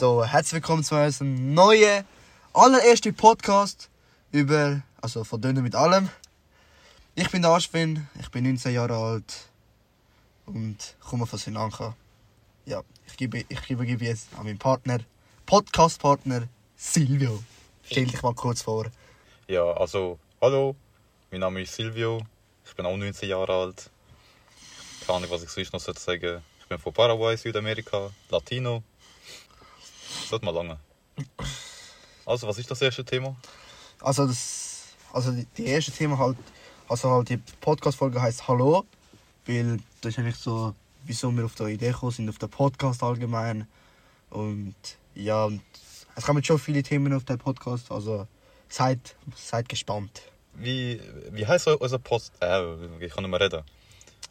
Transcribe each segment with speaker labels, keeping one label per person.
Speaker 1: So, herzlich willkommen zu unserem neuen, allerersten Podcast über, also von Döner mit allem. Ich bin der Aschwin, ich bin 19 Jahre alt und komme von Sri Lanka. Ja, ich gebe, ich übergebe jetzt an meinen Partner, Podcast-Partner Silvio. Stell dich mal kurz vor.
Speaker 2: Ja, also, hallo, mein Name ist Silvio, ich bin auch 19 Jahre alt. Keine Ahnung, was ich sonst noch sagen sollte. Ich bin von Paraguay, Südamerika, Latino. Wird mal lange. Also, was ist das erste Thema?
Speaker 1: Also das, also die, die erste Thema halt, also halt die Podcast-Folge heißt Hallo, weil das ist eigentlich so, wieso wir auf die Idee gekommen sind, auf den Podcast allgemein. Und ja, und es kommen schon viele Themen auf den Podcast, also seid, seid gespannt.
Speaker 2: Wie, wie heisst eu- unser Post? Äh, ich kann nicht mehr reden.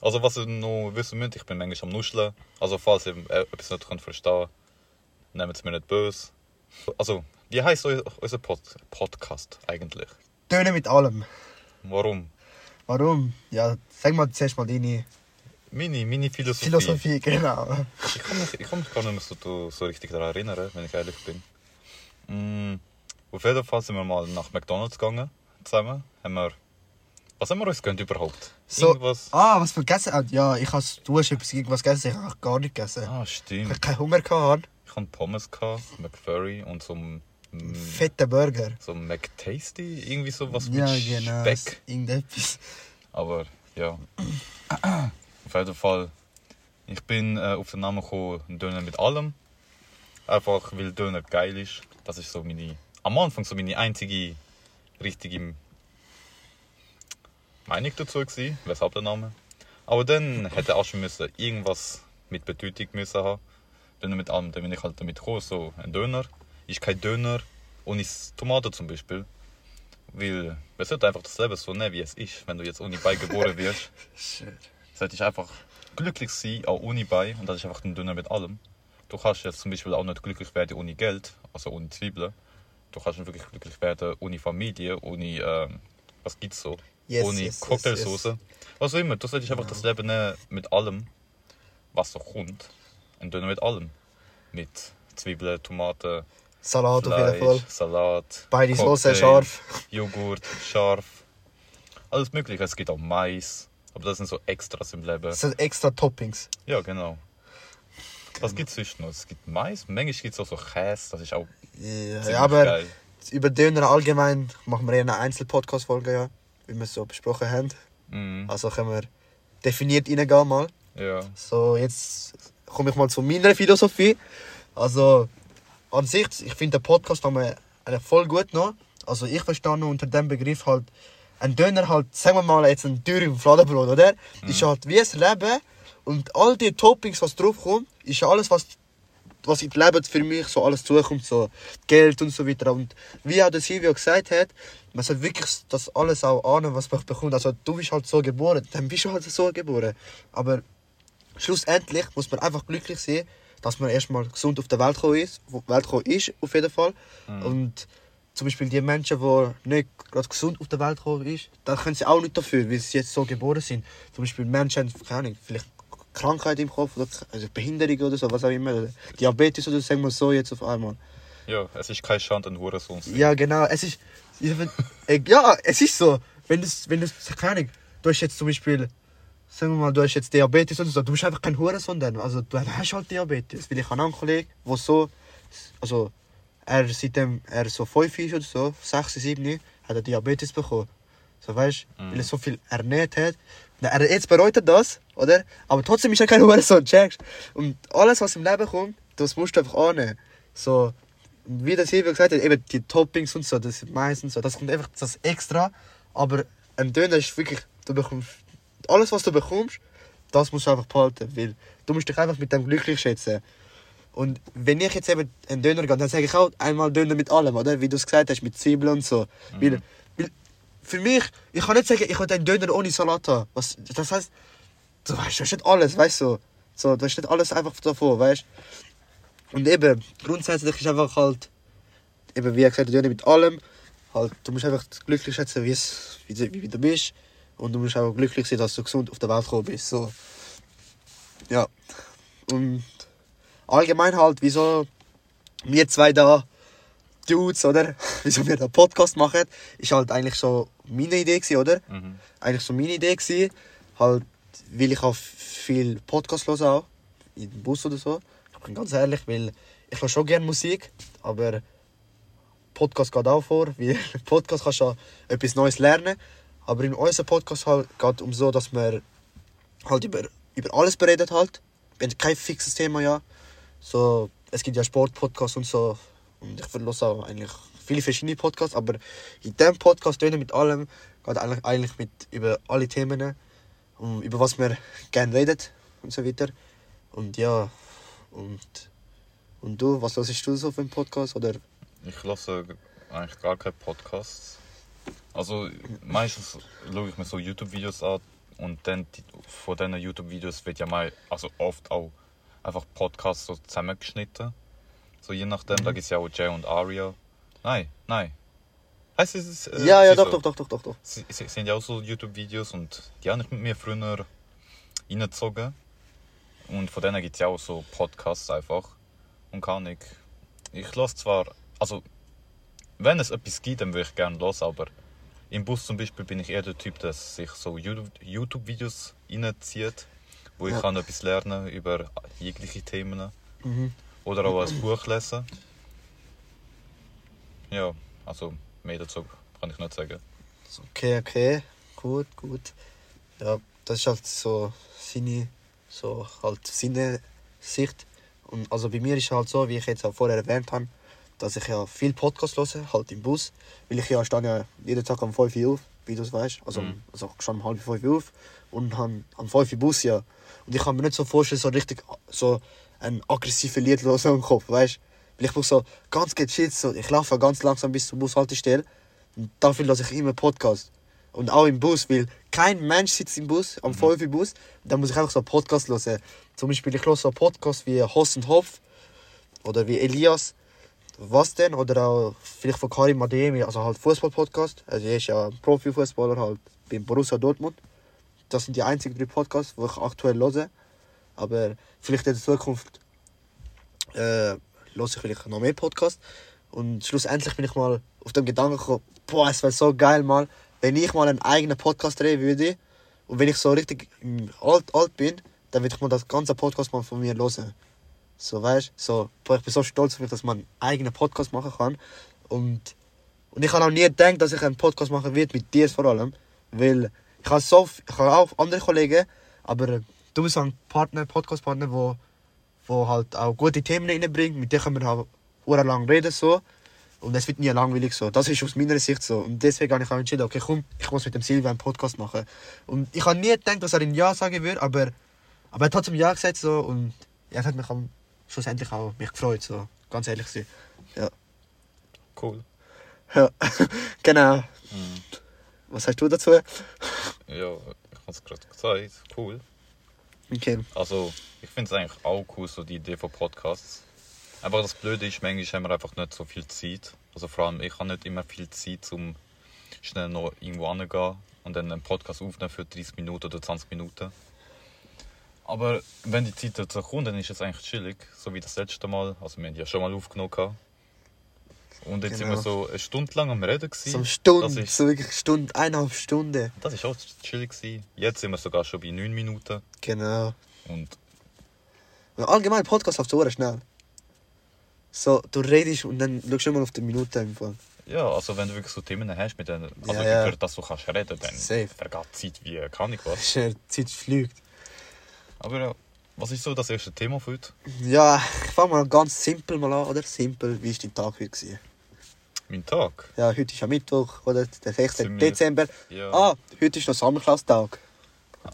Speaker 2: Also, was ihr noch wissen müsst, ich bin manchmal am Nuscheln. Also, falls ihr äh, etwas nicht könnt verstehen nehmt es mir nicht böse. Also, wie heisst unser Pod Podcast eigentlich?
Speaker 1: Töne mit allem.
Speaker 2: Warum?
Speaker 1: Warum? Ja, sag mal zuerst mal deine
Speaker 2: Meine, meine Philosophie.
Speaker 1: Philosophie, genau.
Speaker 2: Ich kann, mich, ich kann mich gar nicht mehr so, so richtig daran erinnern, wenn ich ehrlich bin. Mm, auf jeden Fall sind wir mal nach McDonalds gegangen, zusammen. Haben wir, was haben wir uns gegönnt überhaupt?
Speaker 1: So,
Speaker 2: Irgendwas?
Speaker 1: ah, was vergessen? Ja, ich has, du hast etwas irgendwas gegessen, ich habe gar nicht gegessen.
Speaker 2: Ah,
Speaker 1: Ich
Speaker 2: stimmt.
Speaker 1: habe keinen Hunger gehabt.
Speaker 2: Ich hatte Pommes, gehabt, McFlurry und so ein mm,
Speaker 1: Fetter Burger.
Speaker 2: so ein McTasty, irgendwie sowas
Speaker 1: Ja,
Speaker 2: mit
Speaker 1: genau.
Speaker 2: Speck.
Speaker 1: Irgendetwas.
Speaker 2: Aber ja. auf jeden Fall, ich bin äh, auf den Namen gekommen, Döner mit allem. Einfach weil Döner geil ist. Das ist so meine, am Anfang so meine einzige richtige Meinung dazu gewesen, weshalb der Name. Aber dann hätte auch schon müssen irgendwas mit Bedeutung müssen haben. Döner mit allem, dann bin ich halt damit gekommen, so ein Döner ist kein Döner ohne Tomaten zum Beispiel. Weil man sollte einfach das Leben so nehmen, wie es ist, wenn du jetzt ohne Bein geboren wirst.
Speaker 1: Shit.
Speaker 2: sollte ich einfach glücklich sein, auch ohne Bein. Und das ist einfach ein Döner mit allem. Du kannst jetzt zum Beispiel auch nicht glücklich werden ohne Geld, also ohne Zwiebeln. Du kannst nicht wirklich glücklich werden ohne Familie, ohne, ähm, was gibt's so?
Speaker 1: Yes,
Speaker 2: ohne
Speaker 1: yes, yes,
Speaker 2: Cocktailsoße. Was auch immer, du solltest einfach das Leben nehmen mit allem, was so kommt. Ein Döner mit allem. Mit Zwiebeln, Tomaten,
Speaker 1: Salat auf jeden
Speaker 2: Fleisch,
Speaker 1: Fall.
Speaker 2: Salat.
Speaker 1: Beide Soße scharf.
Speaker 2: Joghurt, scharf. Alles mögliche. Es gibt auch Mais. Aber das sind so Extras im Leben.
Speaker 1: Das sind extra Toppings.
Speaker 2: Ja, genau. Was gibt es sonst noch? Es gibt Mais. Manchmal gibt es auch so Käse. Das ist auch
Speaker 1: Ja, aber
Speaker 2: geil.
Speaker 1: über Döner allgemein machen wir eher eine Einzel-Podcast-Folge, ja. Wie wir es so besprochen haben.
Speaker 2: Mhm.
Speaker 1: Also können wir definiert reingehen mal.
Speaker 2: Ja.
Speaker 1: So, jetzt komme ich mal zu meiner Philosophie. Also, an sich, ich finde den Podcast haben wir voll gut noch. Also, ich verstehe noch unter dem Begriff halt, ein Döner halt, sagen wir mal jetzt ein Dürr im Fladenbrot, oder? Ist halt wie ein Leben und all die Toppings, was draufkommt, ist alles, was, was im Leben für mich so alles zukommt, so Geld und so weiter. Und wie auch der Silvio gesagt hat, man soll wirklich das alles auch ahnen, was man bekommt. Also, du bist halt so geboren, dann bist du halt so geboren. Aber schlussendlich muss man einfach glücklich sein, dass man erstmal gesund auf der Welt gekommen ist, auf Welt gekommen ist auf jeden Fall. Und zum Beispiel die Menschen, die nicht gerade gesund auf der Welt gekommen ist, da können sie auch nicht dafür, weil sie jetzt so geboren sind. Zum Beispiel Menschen haben, keine Ahnung, vielleicht Krankheit im Kopf oder also Behinderung oder so, was auch immer. Oder Diabetes oder sagen wir so jetzt auf einmal.
Speaker 2: Ja, es ist kein Schand, ein Hurensohn zu sein.
Speaker 1: Ja, genau. Es ist. Ja, es ist so. Wenn du, wenn du, keine Ahnung, du hast jetzt zum Beispiel, sagen wir mal, du hast jetzt Diabetes oder so, du bist einfach kein Hurensohn dann. Also, du hast halt Diabetes. Weil ich habe einen Kollegen, der so, also, er, seitdem er so 5 ist oder so, 6, 7, hat er Diabetes bekommen. So, weißt du, weil er so viel ernährt hat. Er, jetzt bereut er das, oder? Aber trotzdem ist er kein Hurensohn, checkst Und alles, was im Leben kommt, das musst du einfach annehmen. So, wie der Silvio gesagt hat, eben die Toppings und so, das ist meistens so, das kommt einfach das extra. Aber ein Döner ist wirklich, du bekommst, alles was du bekommst, das musst du einfach behalten, weil du musst dich einfach mit dem glücklich schätzen. Und wenn ich jetzt eben einen Döner gehe, dann sage ich auch einmal Döner mit allem, oder? Wie du es gesagt hast, mit Zwiebeln und so. Weil, weil für mich, ich kann nicht sagen, ich will einen Döner ohne Salat haben. Was, das heißt, du weißt, du hast nicht alles, weißt du? So, du hast nicht alles einfach davon, weißt Und eben, grundsätzlich ist einfach halt, eben wie gesagt, Döner mit allem. Halt, du musst einfach glücklich schätzen, wie, wie, du- wie du bist. Und du musst auch glücklich sein, dass du gesund auf der Welt gekommen bist. So. Ja. Und allgemein halt, wieso wir zwei da, Dudes, oder? Wieso wir da Podcast machen, ist halt eigentlich so meine Idee gewesen, oder?
Speaker 2: Mhm.
Speaker 1: Eigentlich so meine Idee gewesen. Halt, weil ich auch viel Podcast höre auch. im Bus oder so. Ich bin ganz ehrlich, weil ich höre schon gerne Musik, aber Podcast geht auch vor, weil Podcast kannst du auch etwas Neues lernen. Aber in unserem Podcast halt geht um so, dass wir halt über, über alles beredet halt. Wir kein fixes Thema, ja. So, es gibt ja Sportpodcasts und so. Und ich verlasse auch eigentlich viele verschiedene Podcasts, aber in diesem Podcast reden mit allem, geht eigentlich, eigentlich mit über alle Themen, um, über was wir gerne reden und so weiter. Und ja, und, und du, was hörst du so für einen Podcast? Oder?
Speaker 2: Ich lasse eigentlich gar keine Podcasts. Also meistens schaue ich mir so YouTube-Videos an und dann die, von diesen YouTube-Videos wird ja mal, also oft auch einfach Podcasts so zusammengeschnitten. So je nachdem, da gibt es ja auch Jay und Aria. Nein, nein. Heißt es, äh,
Speaker 1: ja, ja, doch,
Speaker 2: so.
Speaker 1: doch, doch, doch, doch, doch.
Speaker 2: Sie, sie sind ja auch so YouTube-Videos und die habe ich mit mir früher reingezogen. Und von denen gibt es ja auch so Podcasts einfach. Und kann ich. Ich lasse zwar, also wenn es etwas gibt, dann würde ich gerne los, aber im Bus zum Beispiel bin ich eher der Typ, der sich so YouTube- YouTube-Videos reinzieht, wo ich
Speaker 1: Ja.
Speaker 2: kann etwas lernen über jegliche Themen.
Speaker 1: Mhm.
Speaker 2: Oder auch ein Buch lesen. Ja, also mehr dazu kann ich nicht sagen.
Speaker 1: Okay, okay, gut, gut. Ja, das ist halt so seine, so halt seine Sicht. Und also bei mir ist halt so, wie ich jetzt auch vorher erwähnt habe, dass ich ja viel Podcast höre, halt im Bus, weil ich ja stehe ja jeden Tag um 5 Uhr auf, wie du es weißt. Also,
Speaker 2: Mhm.
Speaker 1: also schon um halb 5 Uhr auf und han am 5 Uhr Bus ja. Und ich kann mir nicht so vorstellen, so richtig so ein aggressives Lied hören im Kopf, weißt du? Weil ich brauche so ganz gechillt, so, ich laufe ganz langsam bis zur Bushaltestelle und dafür lasse ich immer Podcast. Und auch im Bus, weil kein Mensch sitzt im Bus, am 5 Uhr Bus, dann muss ich einfach so einen Podcast hören. Zum Beispiel, ich höre so einen Podcast wie Hoss und Hopf oder wie Elias, was denn? Oder auch vielleicht von Karim Ademi, also halt Fußball-Podcast. Also er ist ja Profifußballer halt beim Borussia Dortmund. Das sind die einzigen drei Podcasts, die ich aktuell höre. Aber vielleicht in der Zukunft äh, höre ich vielleicht noch mehr Podcasts. Und schlussendlich bin ich mal auf den Gedanken gekommen, boah, es wäre so geil mal, wenn ich mal einen eigenen Podcast drehen würde. Und wenn ich so richtig alt, alt bin, dann würde ich mal das ganze Podcast mal von mir hören. So, weißt so, boah, ich bin so stolz auf mich, dass man einen eigenen Podcast machen kann. Und, und ich habe auch nie gedacht, dass ich einen Podcast machen werde, mit dir vor allem. Weil ich habe so, ich habe auch andere Kollegen, aber du bist ein Partner, Podcast-Partner, wo, wo halt auch gute Themen reinbringt, mit denen können wir auch lang reden. So. Und es wird nie langweilig so. Das ist aus meiner Sicht so. Und deswegen habe ich auch entschieden, okay, komm, ich muss mit dem Silvia einen Podcast machen. Und ich habe nie gedacht, dass er ein Ja sagen würde, aber, aber er hat trotzdem Ja gesagt so. Und es hat mich am- schlussendlich auch mich gefreut, so. Ganz ehrlich sein. Ja.
Speaker 2: Cool.
Speaker 1: ja. genau.
Speaker 2: Mhm.
Speaker 1: Was hast du dazu?
Speaker 2: Ja, ich habe es gerade gesagt. Cool.
Speaker 1: Okay.
Speaker 2: Also, ich finde es eigentlich auch cool, so die Idee von Podcasts. Aber das Blöde ist, manchmal haben wir einfach nicht so viel Zeit. Also vor allem, ich habe nicht immer viel Zeit, um schnell noch irgendwo hinzugehen und dann einen Podcast aufnehmen für 30 Minuten oder 20 Minuten. Aber wenn die Zeit dazu kommt, dann ist es eigentlich chillig, so wie das letzte Mal. Also wir haben ja schon mal aufgenommen. gehabt. Und jetzt
Speaker 1: Genau.
Speaker 2: sind wir so eine Stunde lang am Reden. gewesen.
Speaker 1: So eine Stunde,
Speaker 2: Das ist,
Speaker 1: so wirklich Stunde, eineinhalb Stunden.
Speaker 2: das ist auch chillig. gewesen. Jetzt sind wir sogar schon bei 9 Minuten.
Speaker 1: Genau.
Speaker 2: Und
Speaker 1: Und allgemein, Podcast läuft so schnell. So, du redest und dann schaust du immer auf die Minute einfach.
Speaker 2: Ja, also wenn du wirklich so Themen hast, mit denen, also
Speaker 1: Ja, ja.
Speaker 2: über das du kannst reden, dann
Speaker 1: Safe.
Speaker 2: vergeht die Zeit wie kann ich was.
Speaker 1: Die Zeit fliegt.
Speaker 2: Aber ja, was ist so das erste Thema für heute?
Speaker 1: Ja, ich fange mal ganz simpel mal an, oder? Simpel, wie war dein Tag heute? Gewesen?
Speaker 2: Mein Tag?
Speaker 1: Ja, heute ist ja Mittwoch, oder? Der 16.
Speaker 2: Sind wir-
Speaker 1: Dezember.
Speaker 2: Ja.
Speaker 1: Ah, heute ist noch Sammelklassentag.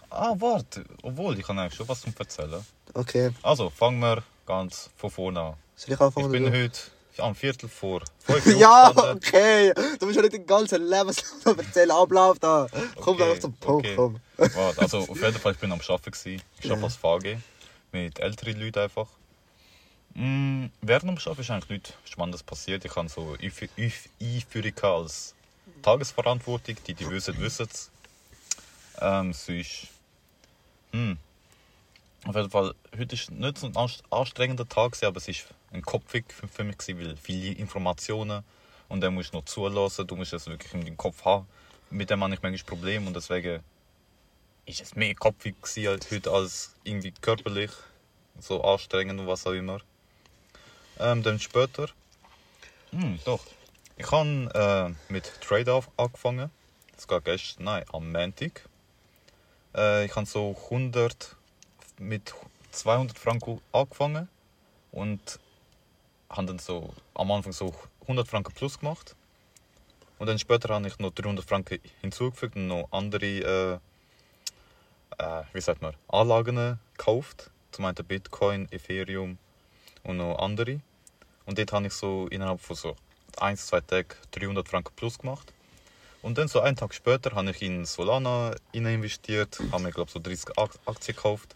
Speaker 2: Ah, warte, obwohl, ich kann eigentlich schon was zum Erzählen.
Speaker 1: Okay.
Speaker 2: Also, fangen wir ganz von vorne an.
Speaker 1: Soll ich anfangen?
Speaker 2: Ich bin heute am Viertel vor
Speaker 1: Ja, okay. Du musst ja nicht den ganzen Lebenslauf erzählen, Ablauf da. Komm
Speaker 2: Okay,
Speaker 1: einfach zum Punkt,
Speaker 2: okay.
Speaker 1: komm.
Speaker 2: Warte, also auf jeden Fall, ich bin am Arbeiten. gewesen. Ich arbeite
Speaker 1: Ja.
Speaker 2: als VG mit älteren Leuten einfach. Mm, während dem Arbeiten ist eigentlich nichts Spannendes passiert. Ich habe so Einf- Einf- Einführung als Tagesverantwortung. Die, die wissen, wissen es. Ähm, sonst... Hm. Auf jeden Fall, heute ist nicht so ein anst- anstrengender Tag, aber es ist ein Kopfweg für, mich, weil viele Informationen und dann musst du noch zulassen, du musst es wirklich in den Kopf haben. Mit dem habe ich manchmal Probleme und deswegen ist es mehr kopfig als heute als irgendwie körperlich, so anstrengend und was auch immer. Ähm, dann später, hm, doch, ich habe äh, mit Trade auf angefangen. Das geht gestern, nein, am Montag. Äh, ich habe so 100 mit 200 Franken angefangen und habe dann so am Anfang so 100 Franken plus gemacht. Und dann später habe ich noch 300 Franken hinzugefügt und noch andere, äh, äh, wie sagt man, Anlagen gekauft. Zum einen Bitcoin, Ethereum und noch andere. Und dort habe ich so innerhalb von so 1, 2 Tagen 300 Franken plus gemacht. Und dann so einen Tag später habe ich in Solana investiert, habe mir glaube so 30 Ak- Aktien gekauft.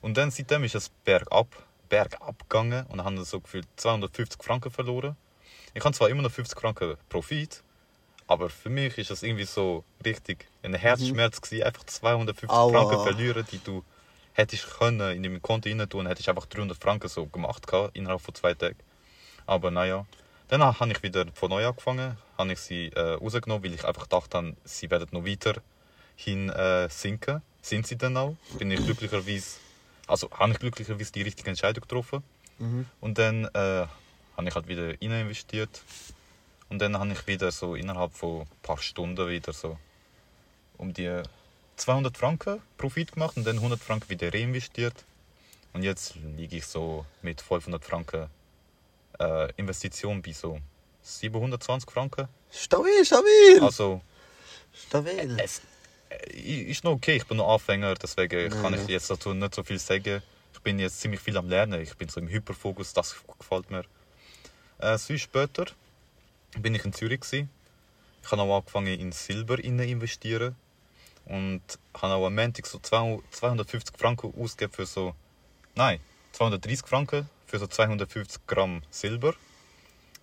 Speaker 2: Und dann seitdem ist es bergab, bergab gegangen und habe dann so gefühlt 250 Franken verloren. Ich habe zwar immer noch 50 Franken Profit, aber für mich ist das irgendwie so richtig ein Herzschmerz gewesen, einfach 250
Speaker 1: Aua.
Speaker 2: Franken verlieren, die du hättest können in deinem Konto rein tun, hätte ich einfach 300 Franken so gemacht gehabt, innerhalb von zwei Tagen. Aber naja, dann habe ich wieder von neu angefangen, habe ich sie äh, rausgenommen, weil ich einfach dachte, sie werden noch weiter hin äh, sinken. Sind sie dann auch? Bin ich glücklicherweise, also habe ich glücklicherweise die richtige Entscheidung getroffen.
Speaker 1: Mhm.
Speaker 2: Und dann äh, habe ich halt wieder rein investiert. Und dann habe ich wieder so innerhalb von ein paar Stunden wieder so um die 200 Franken Profit gemacht und dann 100 Franken wieder reinvestiert. Und jetzt liege ich so mit 500 Franken äh, Investition bei so 720 Franken.
Speaker 1: Stabil, stabil.
Speaker 2: Also
Speaker 1: stabil.
Speaker 2: es ist noch okay, ich bin noch Anfänger, deswegen kann ich jetzt dazu nicht so viel sagen. Ich bin jetzt ziemlich viel am Lernen, ich bin so im Hyperfokus, das gefällt mir. Äh, sonst später bin ich in Zürich. Gewesen. Ich habe auch angefangen in Silber zu investieren und habe auch am Montag so 200 250 Franken ausgegeben für so, nein, 230 Franken für so 250 Gramm Silber,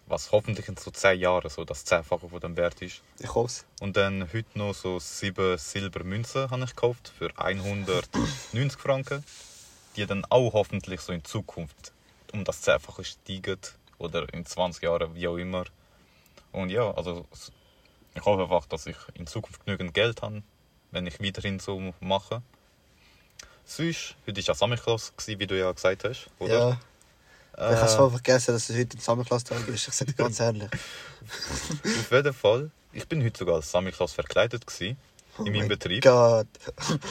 Speaker 2: was hoffentlich in so 10 Jahren so das Zehnfache von dem Wert ist.
Speaker 1: Ich hoffe
Speaker 2: Und dann heute noch so sieben Silbermünzen habe ich gekauft für 190 Franken, die dann auch hoffentlich so in Zukunft um das Zehnfache steigen oder in 20 Jahren, wie auch immer. Und ja, also ich hoffe einfach, dass ich in Zukunft genügend Geld habe, wenn ich weiterhin so mache. Sonst, heute war ja Sammelklasse, wie du ja gesagt hast, oder?
Speaker 1: Ja.
Speaker 2: Äh,
Speaker 1: Ich habe voll vergessen, dass es heute ein Sammelklasse-Tag ist. Ich sage dir ganz ehrlich.
Speaker 2: auf jeden Fall, ich bin heute sogar als Sammelklasse verkleidet gewesen, in meinem
Speaker 1: mein
Speaker 2: Betrieb.
Speaker 1: Gott.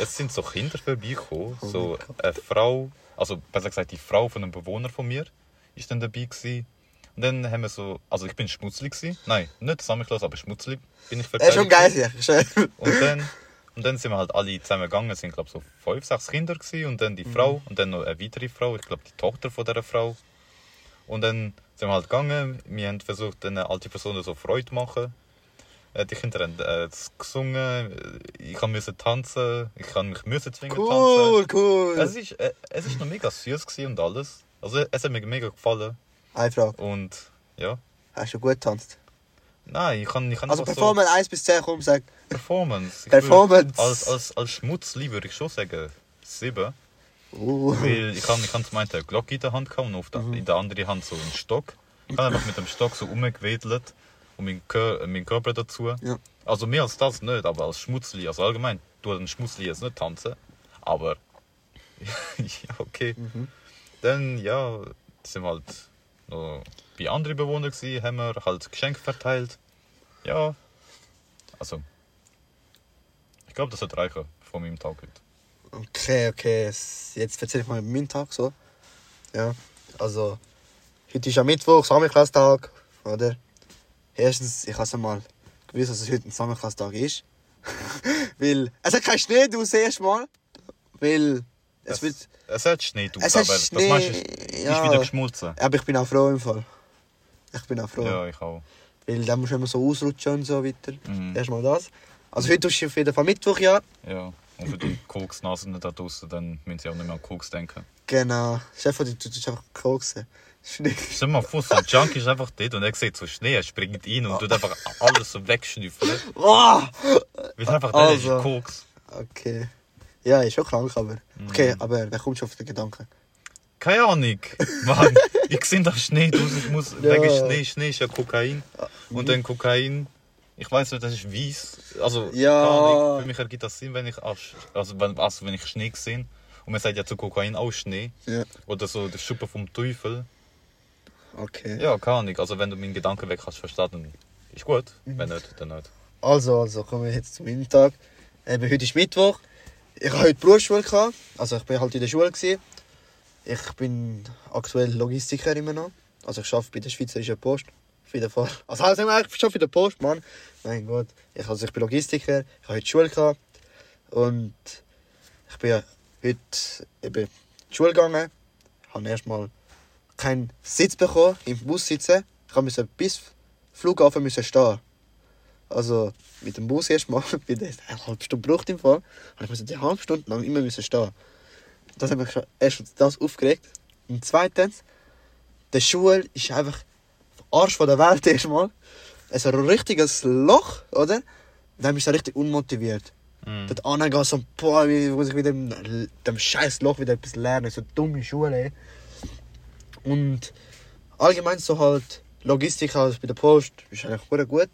Speaker 2: Es sind so Kinder vorbeigekommen.
Speaker 1: Oh
Speaker 2: so eine Frau, also besser gesagt die Frau von einem Bewohner von mir, ist dann dabei gewesen. Und dann haben wir so, also ich bin schmutzlig gewesen. Nein, nicht Sammelklasse, aber schmutzlig bin ich
Speaker 1: Er ist schon geil hier. Schön.
Speaker 2: Und dann, und dann sind wir halt alle zusammen gegangen. Es sind glaube so fünf, sechs Kinder gewesen. und dann die Frau und dann noch eine weitere Frau. Ich glaube die Tochter von dieser Frau. Und dann sind wir halt gegangen. Wir haben versucht, den alten Personen so Freude zu machen. Die Kinder haben äh, gesungen. Ich musste tanzen. Ich kann mich müssen zwingen tanzen.
Speaker 1: Cool, cool.
Speaker 2: Es ist, äh, es ist noch mega süß und alles. Also es hat mir mega gefallen.
Speaker 1: Eine Frage.
Speaker 2: Und ja.
Speaker 1: Hast du gut getanzt?
Speaker 2: Nein, ich kann, ich kann
Speaker 1: Also Performance 1 bis 10, komm, sag.
Speaker 2: so Performance.
Speaker 1: Performance.
Speaker 2: Würd, als, als, als Schmutzli würde ich schon sagen 7.
Speaker 1: Uh.
Speaker 2: Weil ich habe ich hab zum einen eine Glocke in der Hand gehabt und auf der,
Speaker 1: Mhm.
Speaker 2: in der anderen Hand so einen Stock. Ich habe einfach mit dem Stock so umgewedelt und meinen, Kör, äh, meinen Körper dazu.
Speaker 1: Ja.
Speaker 2: Also mehr als das nicht, aber als Schmutzli, also allgemein. Du ein Schmutzli jetzt nicht tanzen, aber ja, okay.
Speaker 1: Mhm.
Speaker 2: Dann, ja, sind wir halt noch bei anderen Bewohnern gewesen, haben wir halt Geschenke verteilt. Ja, also, ich glaube, das wird reichen von meinem Tag heute.
Speaker 1: Okay, okay. Jetzt erzähle ich mal meinen Tag so. Ja, also, heute ist ja Mittwoch, Sammelklasse-Tag, oder? Erstens, ich habe mal gewusst, dass es heute ein Sammelklasse-Tag ist. weil, es hat keinen Schnee, du siehst mal. Weil, es,
Speaker 2: Es,
Speaker 1: wird...
Speaker 2: es hat Schnee, du,
Speaker 1: Es
Speaker 2: aber das
Speaker 1: Schnee,
Speaker 2: meinst du, ist,
Speaker 1: ja.
Speaker 2: ist wieder geschmolzen.
Speaker 1: Aber ich bin auch froh im Fall. Ich bin auch froh.
Speaker 2: Ja, ich auch.
Speaker 1: Weil dann musst du immer so ausrutschen und so weiter.
Speaker 2: Mhm.
Speaker 1: Erstmal das. Also heute ist auf jeden Fall Mittwoch, ja.
Speaker 2: Ja. Und für die Koksnasen da draußen, dann müssen sie auch nicht mehr an Koks denken.
Speaker 1: Genau. Chef, du du tust einfach koksen. Schnee.
Speaker 2: Stell mal vor, so ein Junkie ist einfach dort und er sieht so Schnee, er springt rein und tut einfach alles so wegschnüffeln.
Speaker 1: Oh!
Speaker 2: Weil einfach der ist
Speaker 1: Also.
Speaker 2: Koks.
Speaker 1: Okay. Ja, ist schon krank, aber. Okay,
Speaker 2: Mhm.
Speaker 1: aber wer kommt schon auf den Gedanken?
Speaker 2: Keine Ahnung. Mann, ich sehe da Schnee draus. Ich muss
Speaker 1: Ja.
Speaker 2: wegen Schnee, Schnee ist ja Kokain. Und dann Kokain, ich weiß nicht, das ist weiß. Also,
Speaker 1: Ja.
Speaker 2: für mich ergibt das Sinn, wenn ich, also, wenn, also wenn ich Schnee sehe. Und man sagt ja zu Kokain auch Schnee.
Speaker 1: Ja.
Speaker 2: Oder so der Schuppe vom Teufel.
Speaker 1: Okay.
Speaker 2: Ja, keine Ahnung. Also wenn du meinen Gedanken weg hast verstanden, ist gut.
Speaker 1: Mhm.
Speaker 2: Wenn nicht, dann nicht.
Speaker 1: Also, also, kommen wir jetzt zum Mittag. Eben, heute ist Mittwoch. Ich hatte heute Berufsschule. Gehabt. Also, ich bin halt in der Schule. Gewesen. Ich bin aktuell Logistiker immer noch. Also, ich arbeite bei der Schweizerischen Post. Auf jeden Fall. Also, also ich arbeite bei der Post, Mann. Mein Gott. Ich, also, ich bin Logistiker. Ich habe heute Schule. Gehabt. Und ich bin heute in die Schule gegangen. Habe erstmal keinen Sitz bekommen, im Bus sitzen. Ich musste bis Flughafen müssen stehen. Also mit dem Bus erstmal, bei der eine halbe Stunde braucht im Fall, habe ich musste die halbe Stunde lang immer müssen stehen. Das hat mich schon erstens das aufgeregt. Und zweitens, die Schule ist einfach Arsch von der Welt erstmal. Es ist ein richtiges Loch, oder? Dann bist du richtig unmotiviert.
Speaker 2: Mhm.
Speaker 1: Dort angehen so, boah, wie muss ich wieder dem, dem scheiß Loch wieder etwas lernen, so dumme Schule. Und allgemein so halt Logistik also bei der Post ist eigentlich sehr gut.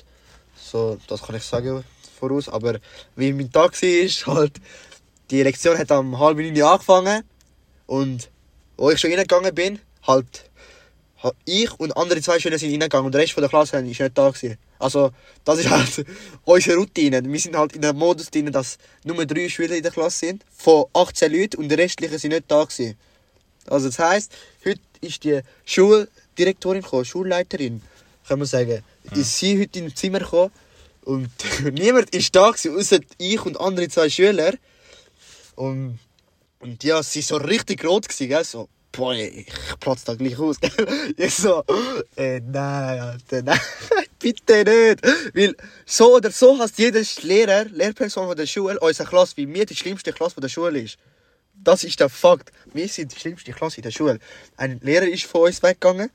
Speaker 1: So, das kann ich sagen voraus. Aber wie mein Tag war, ist halt, die Lektion hat am halb neun angefangen. Und wo ich schon reingegangen bin, halt, ha- ich und andere zwei Schüler sind reingegangen und der Rest von der Klasse ist nicht da gewesen. Also, das ist halt unsere Routine. Wir sind halt in einem Modus drin, dass nur drei Schüler in der Klasse sind, von 18 Leuten und die restlichen sind nicht da gewesen. Also, das heisst, heute ist die Schuldirektorin gekommen, Schulleiterin, kann man sagen. Ist sie heute ins Zimmer gekommen und niemand ist da gewesen, außer ich und andere zwei Schüler. Und, und ja, sie ist so richtig rot gewesen, gell? So, boah, ich platze da gleich aus, gell? Ich so, äh, nein, Alter, nein, bitte nicht. Weil so oder so hasst jeder Lehrer, Lehrperson von der Schule, unsere Klasse, wie mir die schlimmste Klasse von der Schule ist. Das ist der Fakt. Wir sind die schlimmste Klasse in der Schule. Ein Lehrer ist von uns weggegangen.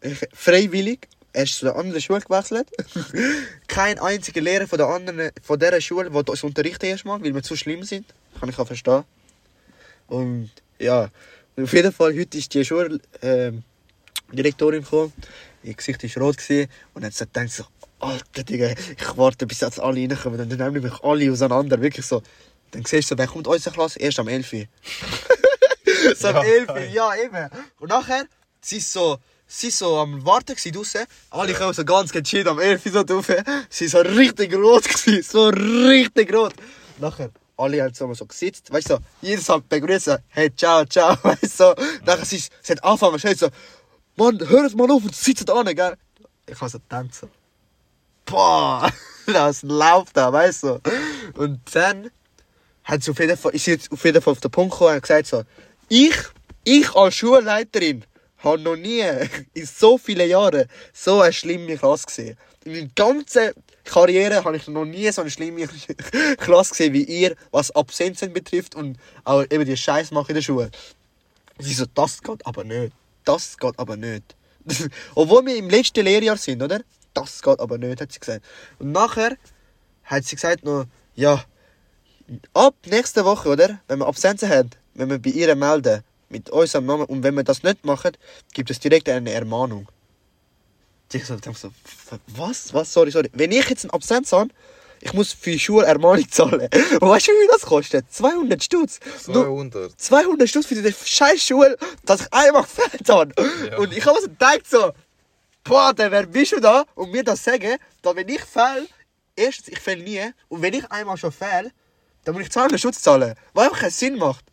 Speaker 1: äh, Freiwillig. Er ist zu der anderen Schule gewechselt. Kein einziger Lehrer von der anderen, von dieser Schule, der uns unterrichtet erstmal, weil wir zu schlimm sind. Kann ich auch verstehen. Und ja, auf jeden Fall, heute ist die Schuldirektorin ähm, Direktorin gekommen. Ihr Gesicht war rot gewesen, und dann hat sie gedacht, so, Alter, Digga, ich warte, bis jetzt alle reinkommen. Und dann nehmen mich alle auseinander. Wirklich so. Dann siehst du, wer kommt unsere Klasse? Erst am 11. Uhr. so am
Speaker 2: Ja,
Speaker 1: 11. Uhr,
Speaker 2: geil.
Speaker 1: ja, eben. Und nachher, sie ist so, sie ist so am Warten gewesen draussen. Alle kommen so ganz gechillt am 11 Uhr so drauf. Sie ist so richtig rot gewesen. So richtig rot. Nachher, alle haben so, so gesetzt. Weißt du, so, jedes hat begrüßt, hey, ciao, ciao. Weißt du, so. Nachher, sie, sie hat angefangen, so, Mann, hört mal auf und sitzt an, gell? Ich kann so tanzen. Boah, das läuft da, weißt du. Und dann hat sie auf jeden Fall, ist sie auf jeden Fall auf den Punkt gekommen und gesagt so, ich, ich als Schulleiterin habe noch nie in so vielen Jahren so eine schlimme Klasse gesehen. In meiner ganzen Karriere habe ich noch nie so eine schlimme Klasse gesehen wie ihr, was Absenzen betrifft und auch eben die Scheiß machen in der Schule. Sie so, das geht aber nicht. Das geht aber nicht. Obwohl wir im letzten Lehrjahr sind, oder? Das geht aber nicht, hat sie gesagt. Und nachher hat sie gesagt noch, ja, ab nächste Woche, oder? Wenn wir Absenzen haben, wenn wir bei ihr melden, mit unserem Namen, und wenn wir das nicht machen, gibt es direkt eine Ermahnung. Ich so, so was? Was? Sorry, sorry. Wenn ich jetzt einen Absenz habe, ich muss für die Schule Ermahnung zahlen. Und weißt du, wie viel das kostet? 200 Stutz. Nur
Speaker 2: 200.
Speaker 1: 200 Stutz für diese scheiß Schule, dass ich einmal gefällt habe.
Speaker 2: Ja.
Speaker 1: Und ich habe so gedacht so, boah, dann wer bist du da? Und mir das sagen, dass wenn ich fehl, erstens, ich fehl nie. Und wenn ich einmal schon fehl, dann muss ich 200 Stutz zahlen. Was einfach keinen Sinn macht.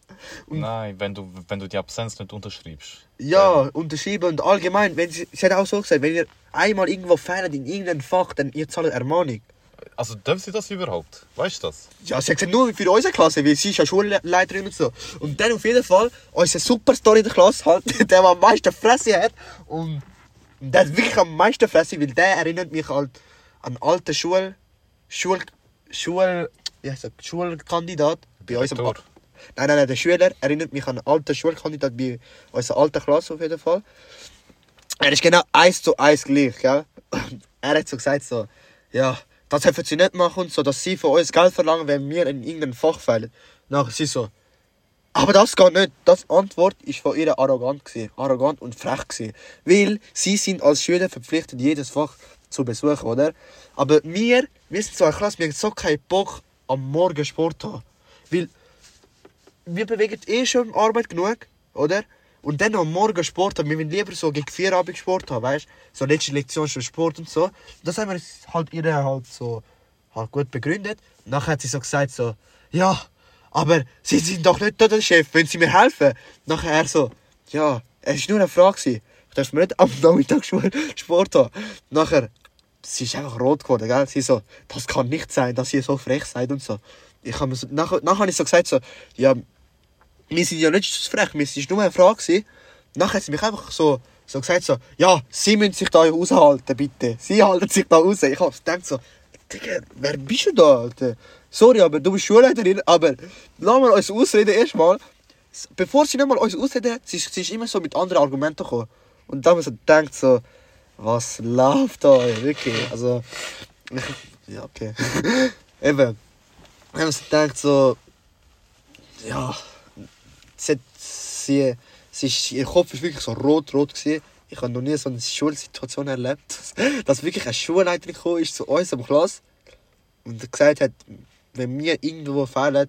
Speaker 2: Nein, wenn du, wenn du die Absenz nicht unterschreibst.
Speaker 1: Ja, unterschreiben und allgemein, wenn sie, sie hat auch so gesagt, wenn ihr einmal irgendwo fehlt in irgendeinem Fach, dann ihr zahlt Ermahnung.
Speaker 2: Also dürfen sie das überhaupt? Weißt du das?
Speaker 1: Ja, sie hat gesagt, nur für unsere Klasse, weil sie ist ja Schulleiterin und so. Und dann auf jeden Fall, unser Superstar in der Klasse halt, der, der am meisten Fresse hat. Und der hat wirklich am meisten Fresse, weil der erinnert mich halt an alte Schul... Schul... Schul... Wie heißt das? Schulkandidat bei uns am... Nein, nein, nein, der Schüler erinnert mich an einen alten Schulkandidat bei unserer alten Klasse auf jeden Fall. Er ist genau eins zu eins gleich, gell? Er hat so gesagt so, ja, das dürfen sie nicht machen, so dass sie von uns Geld verlangen, wenn wir in irgendeinem Fach fehlen. Nachher sie so, aber das geht nicht. Das Antwort ist von ihr arrogant gewesen. Arrogant und frech gewesen. Weil sie sind als Schüler verpflichtet, jedes Fach zu besuchen, oder? Aber wir, wir sind so eine Klasse, wir haben so keinen Bock am Morgen Sport haben. Weil wir bewegen eh schon Arbeit genug, oder? Und dann am Morgen Sport haben. Wir wollen lieber so gegen vier Abend Sport haben, weißt? So letzte Lektion schon Sport und so. Das haben wir halt ihr halt so halt gut begründet. Und nachher hat sie so gesagt so, ja, aber Sie sind doch nicht da der Chef, wenn Sie mir helfen. Nachher er so, ja, es war nur eine Frage. Ich darf mir nicht am Nachmittag Sport haben. Nachher, sie ist einfach rot geworden, gell? Sie so, das kann nicht sein, dass ihr so frech seid und so. Ich habe so, nachher, nachher habe ich so gesagt so, ja, wir sind ja nicht frech, es war nur eine Frage. gewesen. Nachher hat sie mich einfach so, so gesagt so, ja, Sie müssen sich da aushalten, bitte. Sie halten sich da raus. Ich habe gedacht so, Digga, wer bist du da, Alter? Sorry, aber du bist Schulleiterin, aber lass mal uns ausreden erstmal. Bevor sie nicht mal uns ausreden, sie, sie ist immer so mit anderen Argumenten gekommen. Und da haben wir so gedacht so, was läuft da, wirklich? Also, ich, ja, okay. Eben. Wir so gedacht so, ja, sie, sie, sie ihr Kopf ist wirklich so rot-rot. Ich habe noch nie so eine Schulsituation erlebt, dass, wirklich eine Schulleiterin gekommen ist zu uns am Klasse und gesagt hat, wenn wir irgendwo fehlen,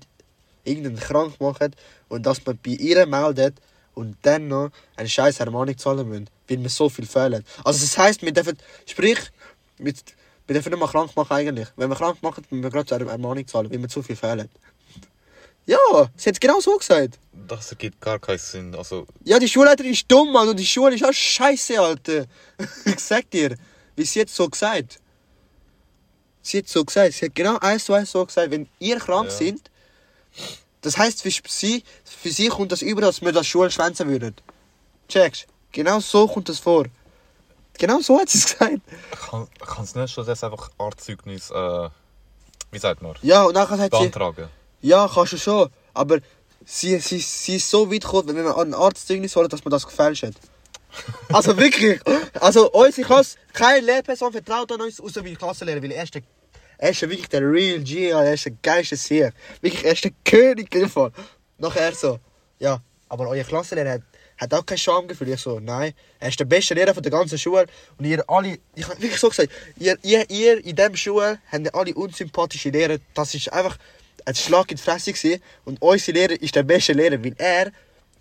Speaker 1: irgendeinen krank machen und dass man bei ihr meldet und dann noch eine scheiß Ermahnung zahlen müssen, weil wir so viel fehlen. Also das heisst, wir dürfen, sprich, wir, wir dürfen nicht mal krank machen eigentlich. Wenn wir krank machen, müssen wir gerade eine Ermahnung zahlen, weil wir zu viel fehlen. Ja, sie hat es genau so gesagt.
Speaker 2: Das ergibt gar keinen Sinn. Also,
Speaker 1: Ja, die Schulleiterin ist dumm, Mann, und die Schule ist auch scheiße, Alter. ich sag dir, wie sie jetzt so gesagt. Sie hat so gesagt, sie hat genau eins zu eins so gesagt, wenn ihr krank
Speaker 2: Ja.
Speaker 1: sind, das heißt für sie, für sie kommt das über, als wir das Schule schwänzen würden. Checkst? Genau so kommt das vor. Genau so hat sie es gesagt.
Speaker 2: kann, kannst du nicht schon das einfach Arztzeugnis, äh, wie sagt man,
Speaker 1: Ja, und nachher hat sie,
Speaker 2: beantragen?
Speaker 1: ja, kannst du schon, aber sie, sie, sie ist so weit gekommen, wenn wir an einen Arztzeugnis holen, dass man das gefälscht hat. Also wirklich. Also unsere Klasse, keine Lehrperson vertraut an uns, außer wie die Klassenlehrer, weil er ist, der, er ist wirklich der Real G, er ist der geilste Sieg. Wirklich, er ist der König Fall. Nachher so, ja, aber euer Klassenlehrer hat, hat auch kein Schamgefühl. Ich so, nein, er ist der beste Lehrer von der ganzen Schule. Und ihr alle, ich habe wirklich so gesagt, ihr, ihr, ihr in dieser Schule habt alle unsympathische Lehrer. Das ist einfach ein Schlag in die Fresse gewesen. Und unser Lehrer ist der beste Lehrer, weil er,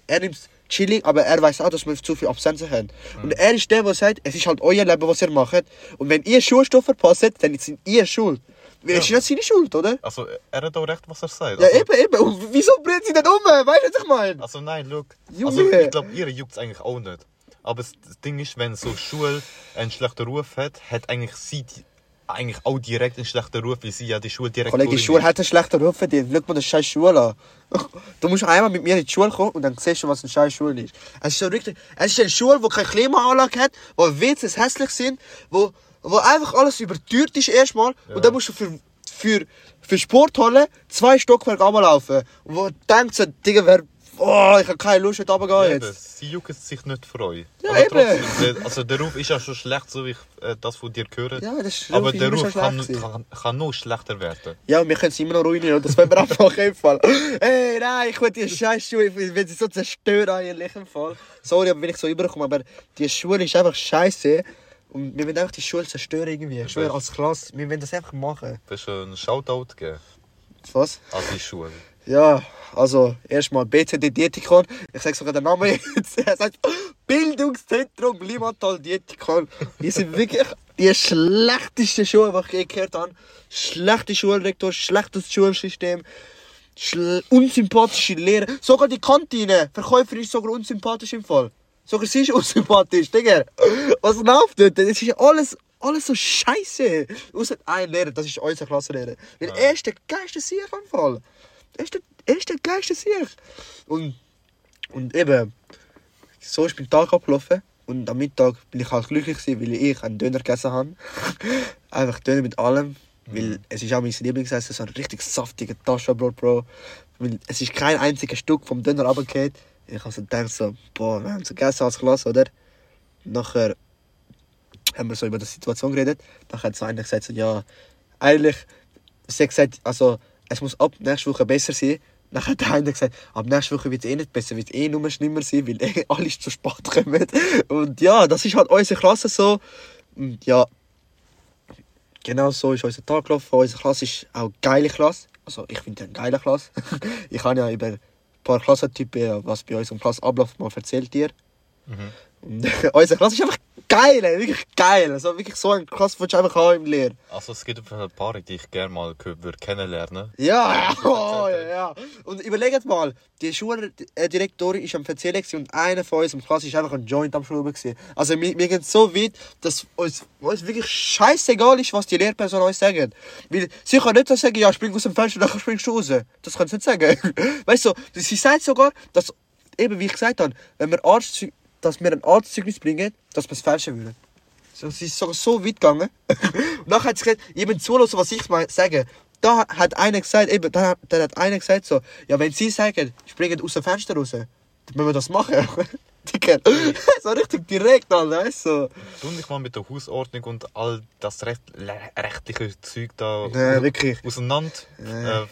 Speaker 1: er nimmt chillig, aber er weiß auch, dass wir zu viel Absenzen haben. Und er ist der, der sagt, es ist halt euer Leben, was ihr macht. Und wenn ihr Schulstoff verpasst, dann sind ihr schuld. Es ist nicht seine Schuld, oder?
Speaker 2: Also, er hat auch recht, was er sagt.
Speaker 1: Ja,
Speaker 2: also,
Speaker 1: eben, eben. Und wieso bringt sie denn um? Weißt du, was ich meine?
Speaker 2: Also nein, look.
Speaker 1: Junge.
Speaker 2: Also, ich glaube, ihr juckt es eigentlich auch nicht. Aber das Ding ist, wenn so Schule einen schlechten Ruf hat, hat eigentlich sie die, eigentlich auch direkt einen schlechten Ruf, weil sie ja die Schuldirektorin
Speaker 1: Kollege, die Schule hat einen schlechten Ruf verdient. Schau mal das scheiß Schule an. Du musst einmal mit mir in die Schule kommen und dann siehst du, was eine scheiß Schule ist. Es ist so richtig. Es ist eine Schule, die keine Klimaanlage hat, wo WCs hässlich sind, wo, wo einfach alles überteuert ist erstmal. Und dann musst du für, für, für Sporthalle zwei Stockwerke runterlaufen. Und wo du denkst, so, Digga, wer, oh, ich habe keine Lust, heute runtergehen
Speaker 2: Ja,
Speaker 1: jetzt.
Speaker 2: eben, sie jucken sich nicht für euch.
Speaker 1: Ja,
Speaker 2: Aber
Speaker 1: eben.
Speaker 2: trotzdem, der, also der Ruf ist ja schon schlecht, so wie ich äh, das von dir höre.
Speaker 1: Ja, das ist-
Speaker 2: Aber der Ruf kann, kann, kann noch schlechter werden.
Speaker 1: Ja, und wir können es immer noch ruinieren. Und das wollen wir einfach im Fall. Hey, nein, ich will die scheiß Schule, ich will sie so zerstören eigentlich im Fall. Sorry, aber wenn ich so überkomme, aber die Schule ist einfach scheiße. Und wir wollen einfach die Schule zerstören irgendwie. Ich schwöre, als Klasse, wir wollen das einfach machen.
Speaker 2: Du hast einen Shoutout gegeben
Speaker 1: Was?
Speaker 2: an die Schule.
Speaker 1: Ja, also erstmal BCD Dietikon. Ich sag sogar den Namen jetzt. Er sagt Bildungszentrum Limatal Dietikon. Die sind wirklich die schlechteste Schule, die ich gehört habe. Schlechte Schulrektor, schlechtes Schulsystem. Schl unsympathische Lehrer. Sogar die Kantine. Verkäuferin ist sogar unsympathisch im Fall. Sogar sie ist unsympathisch, Digga. Was läuft dort? Das ist alles, alles so scheiße. Außer ein Lehrer, das ist unser Klassenlehrer. Weil er ist der geilste Sieg im Fall. Er ist der, er ist der geilste Sieg. Und, und eben, so ist mein Tag abgelaufen. Und am Mittag bin ich halt glücklich gewesen, weil ich einen Döner gegessen habe. Einfach Döner mit allem. Weil es ist auch mein Lieblingsessen, so ein richtig saftiger Taschenbrot, Bro. Weil es ist kein einziges Stück vom Döner runtergefallen. Ich habe so gedacht, so, boah, wir haben so gegessen als Klasse, oder? Nachher haben wir so über die Situation geredet. Nachher hat so einer gesagt, so, ja, eigentlich, sie hat gesagt, also, es muss ab nächste Woche besser sein, Dann hat der eine gesagt, ab nächste Woche wird es eh nicht besser, wird eh nur schlimmer sein, weil eh alle zu spät kommen. Und ja, das ist halt unsere Klasse so. Und ja, genau so ist unser Tag gelaufen. Unsere Klasse ist auch eine geile Klasse. Also ich finde eine geile Klasse. ich habe ja über paar Klassentypen, was bei uns im Klasse abläuft, mal erzählt dir.
Speaker 2: Mhm.
Speaker 1: Und unsere Klasse ist einfach geil, ey, wirklich geil. Also wirklich so eine Klasse, die du einfach haben im Lehr.
Speaker 2: Also es gibt ein paar, die ich gerne mal kö- würde kennenlernen.
Speaker 1: Ja, oh, ja, ja. Und überlegt mal, die Schuldirektorin ist am gewesen und einer von uns im Klasse ist einfach ein Joint am Schrauben gewesen. Also wir, wir gehen so weit, dass uns, uns wirklich scheißegal ist, was die Lehrperson uns sagen. Weil sie kann nicht so sagen, ja, spring aus dem Fenster, dann springst du raus. Das kann sie nicht sagen. Weißt du, sie sagt sogar, dass, eben wie ich gesagt habe, wenn wir Arzt, dass wir ein Arztzeugnis bringen, dass wir es fälschen würden. So, sie ist sogar so weit gegangen. und nachher hat sie gesagt, eben zulassen, was ich mal sage. Da hat einer gesagt, eben, da, da hat einer gesagt so, ja, wenn sie sagen, springen aus dem Fenster raus, dann müssen wir das machen. So richtig direkt, Alter, weißt du?
Speaker 2: Du dich mal mit der Hausordnung und all das recht, rechtliche Zeug da
Speaker 1: Nein, wirklich.
Speaker 2: auseinander äh,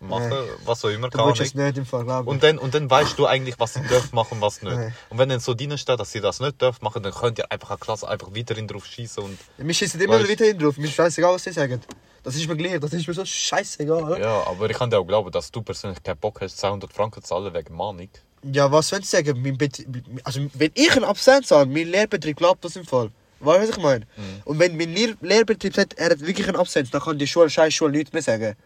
Speaker 2: machen, was auch immer,
Speaker 1: Du willst es nicht im Fall glauben.
Speaker 2: Und dann, und dann weißt du eigentlich, was sie dürfen machen und was nicht.
Speaker 1: Nein.
Speaker 2: Und wenn dann so drin steht, dass sie das nicht dürfen machen, dann könnt ihr einfach eine Klasse einfach weiterhin drauf schießen und
Speaker 1: Wir schießen immer
Speaker 2: Weißt-
Speaker 1: wieder hin drauf. Mir ist scheißegal, was sie sagen. Das ist mir gleich, das ist mir so scheißegal.
Speaker 2: ja, aber ich kann dir auch glauben, dass du persönlich keinen Bock hast, 200 Franken zu zahlen wegen Mahnung.
Speaker 1: Ja, was soll ich sagen? Mein Bet also, wenn ich einen Absenz habe, mein Lehrbetrieb glaubt das im Fall. Weißt du, was ich meine? Und wenn mein Lehr Lehrbetrieb sagt, er hat wirklich einen Absenz, dann kann die Schule, scheiß Schule nichts mehr sagen.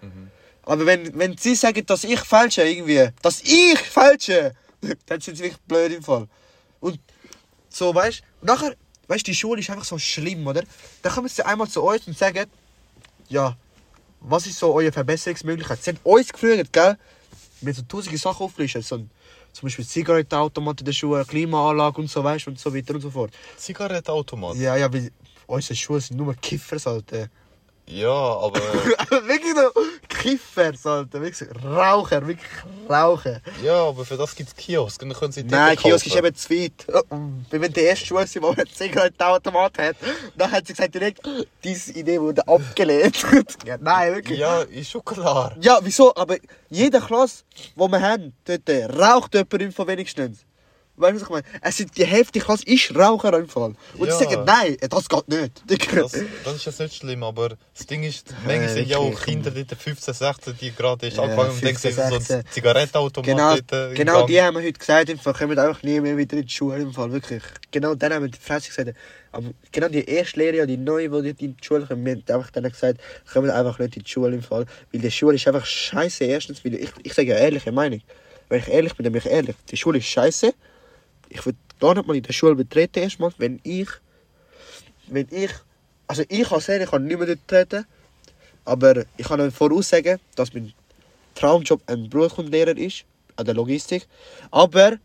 Speaker 1: Aber wenn, wenn sie sagen, dass ich falsche irgendwie, dass ich falsche, dann sind sie wirklich blöd im Fall. Und so, weißt du, nachher, weißt die Schule ist einfach so schlimm, oder? Dann kommen sie einmal zu uns und sagen, ja, was ist so eure Verbesserungsmöglichkeit? Sie haben uns gefragt, gell? Mit so tausende Sachen auflisten. So, zum Beispiel Zigarettenautomat in der Schule, Klimaanlage und so weisst und so weiter und so fort.
Speaker 2: Zigarettenautomat?
Speaker 1: Ja, ja, weil unsere Schulen sind nur Kiffers, Alter.
Speaker 2: Ja, aber.
Speaker 1: wirklich nur Kiffers, Alter. Wirklich Raucher, wirklich Raucher.
Speaker 2: ja, aber für das gibt es Kiosk. und Dann können sie
Speaker 1: Nein, Kiosk ist eben zu weit. Wir waren die erste Schule, die einen Zigarettenautomat hat. Dann hat sie gesagt, direkt, diese Idee wurde abgelehnt. ja, nein, wirklich.
Speaker 2: Ja, ist schon klar.
Speaker 1: Ja, wieso? Aber jede Klasse, die wir haben, dort äh, raucht jemand Fall wenigstens. Weißt du, was ich meine? Es sind, die Hälfte der Klasse ist Raucher im Fall. Und
Speaker 2: Ja.
Speaker 1: sie sagen, nein, das geht nicht.
Speaker 2: Das, das ist jetzt nicht schlimm, aber das Ding ist, manchmal
Speaker 1: Ja,
Speaker 2: sind ja auch. Kinder dort 15, 16, die gerade erst
Speaker 1: Ja,
Speaker 2: angefangen und dann
Speaker 1: 15,
Speaker 2: sehen sie so
Speaker 1: 16.
Speaker 2: ein Zigarettenautomat
Speaker 1: Genau,
Speaker 2: dort äh,
Speaker 1: genau die haben wir heute gesagt, im Fall kommen einfach nie mehr wieder in die Schule im Fall, wirklich. Genau dann haben wir die Fresse gesagt. Aber genau die erste Lehre, die neue, die dort in die Schule kommen, wir haben einfach dann gesagt, kommen einfach nicht in die Schule im Fall. Weil die Schule ist einfach scheiße. Erstens, weil ich, ich sage ja ehrliche Meinung. Wenn ich ehrlich bin, dann bin ich ehrlich. Die Schule ist scheiße. Ich würde gar nicht mal in der Schule betreten erstmal, wenn ich, wenn ich, also ich als Lehrer kann nicht mehr dort treten, aber ich kann euch voraussagen, dass mein Traumjob ein Berufskundenlehrer ist, an der Logistik. Aber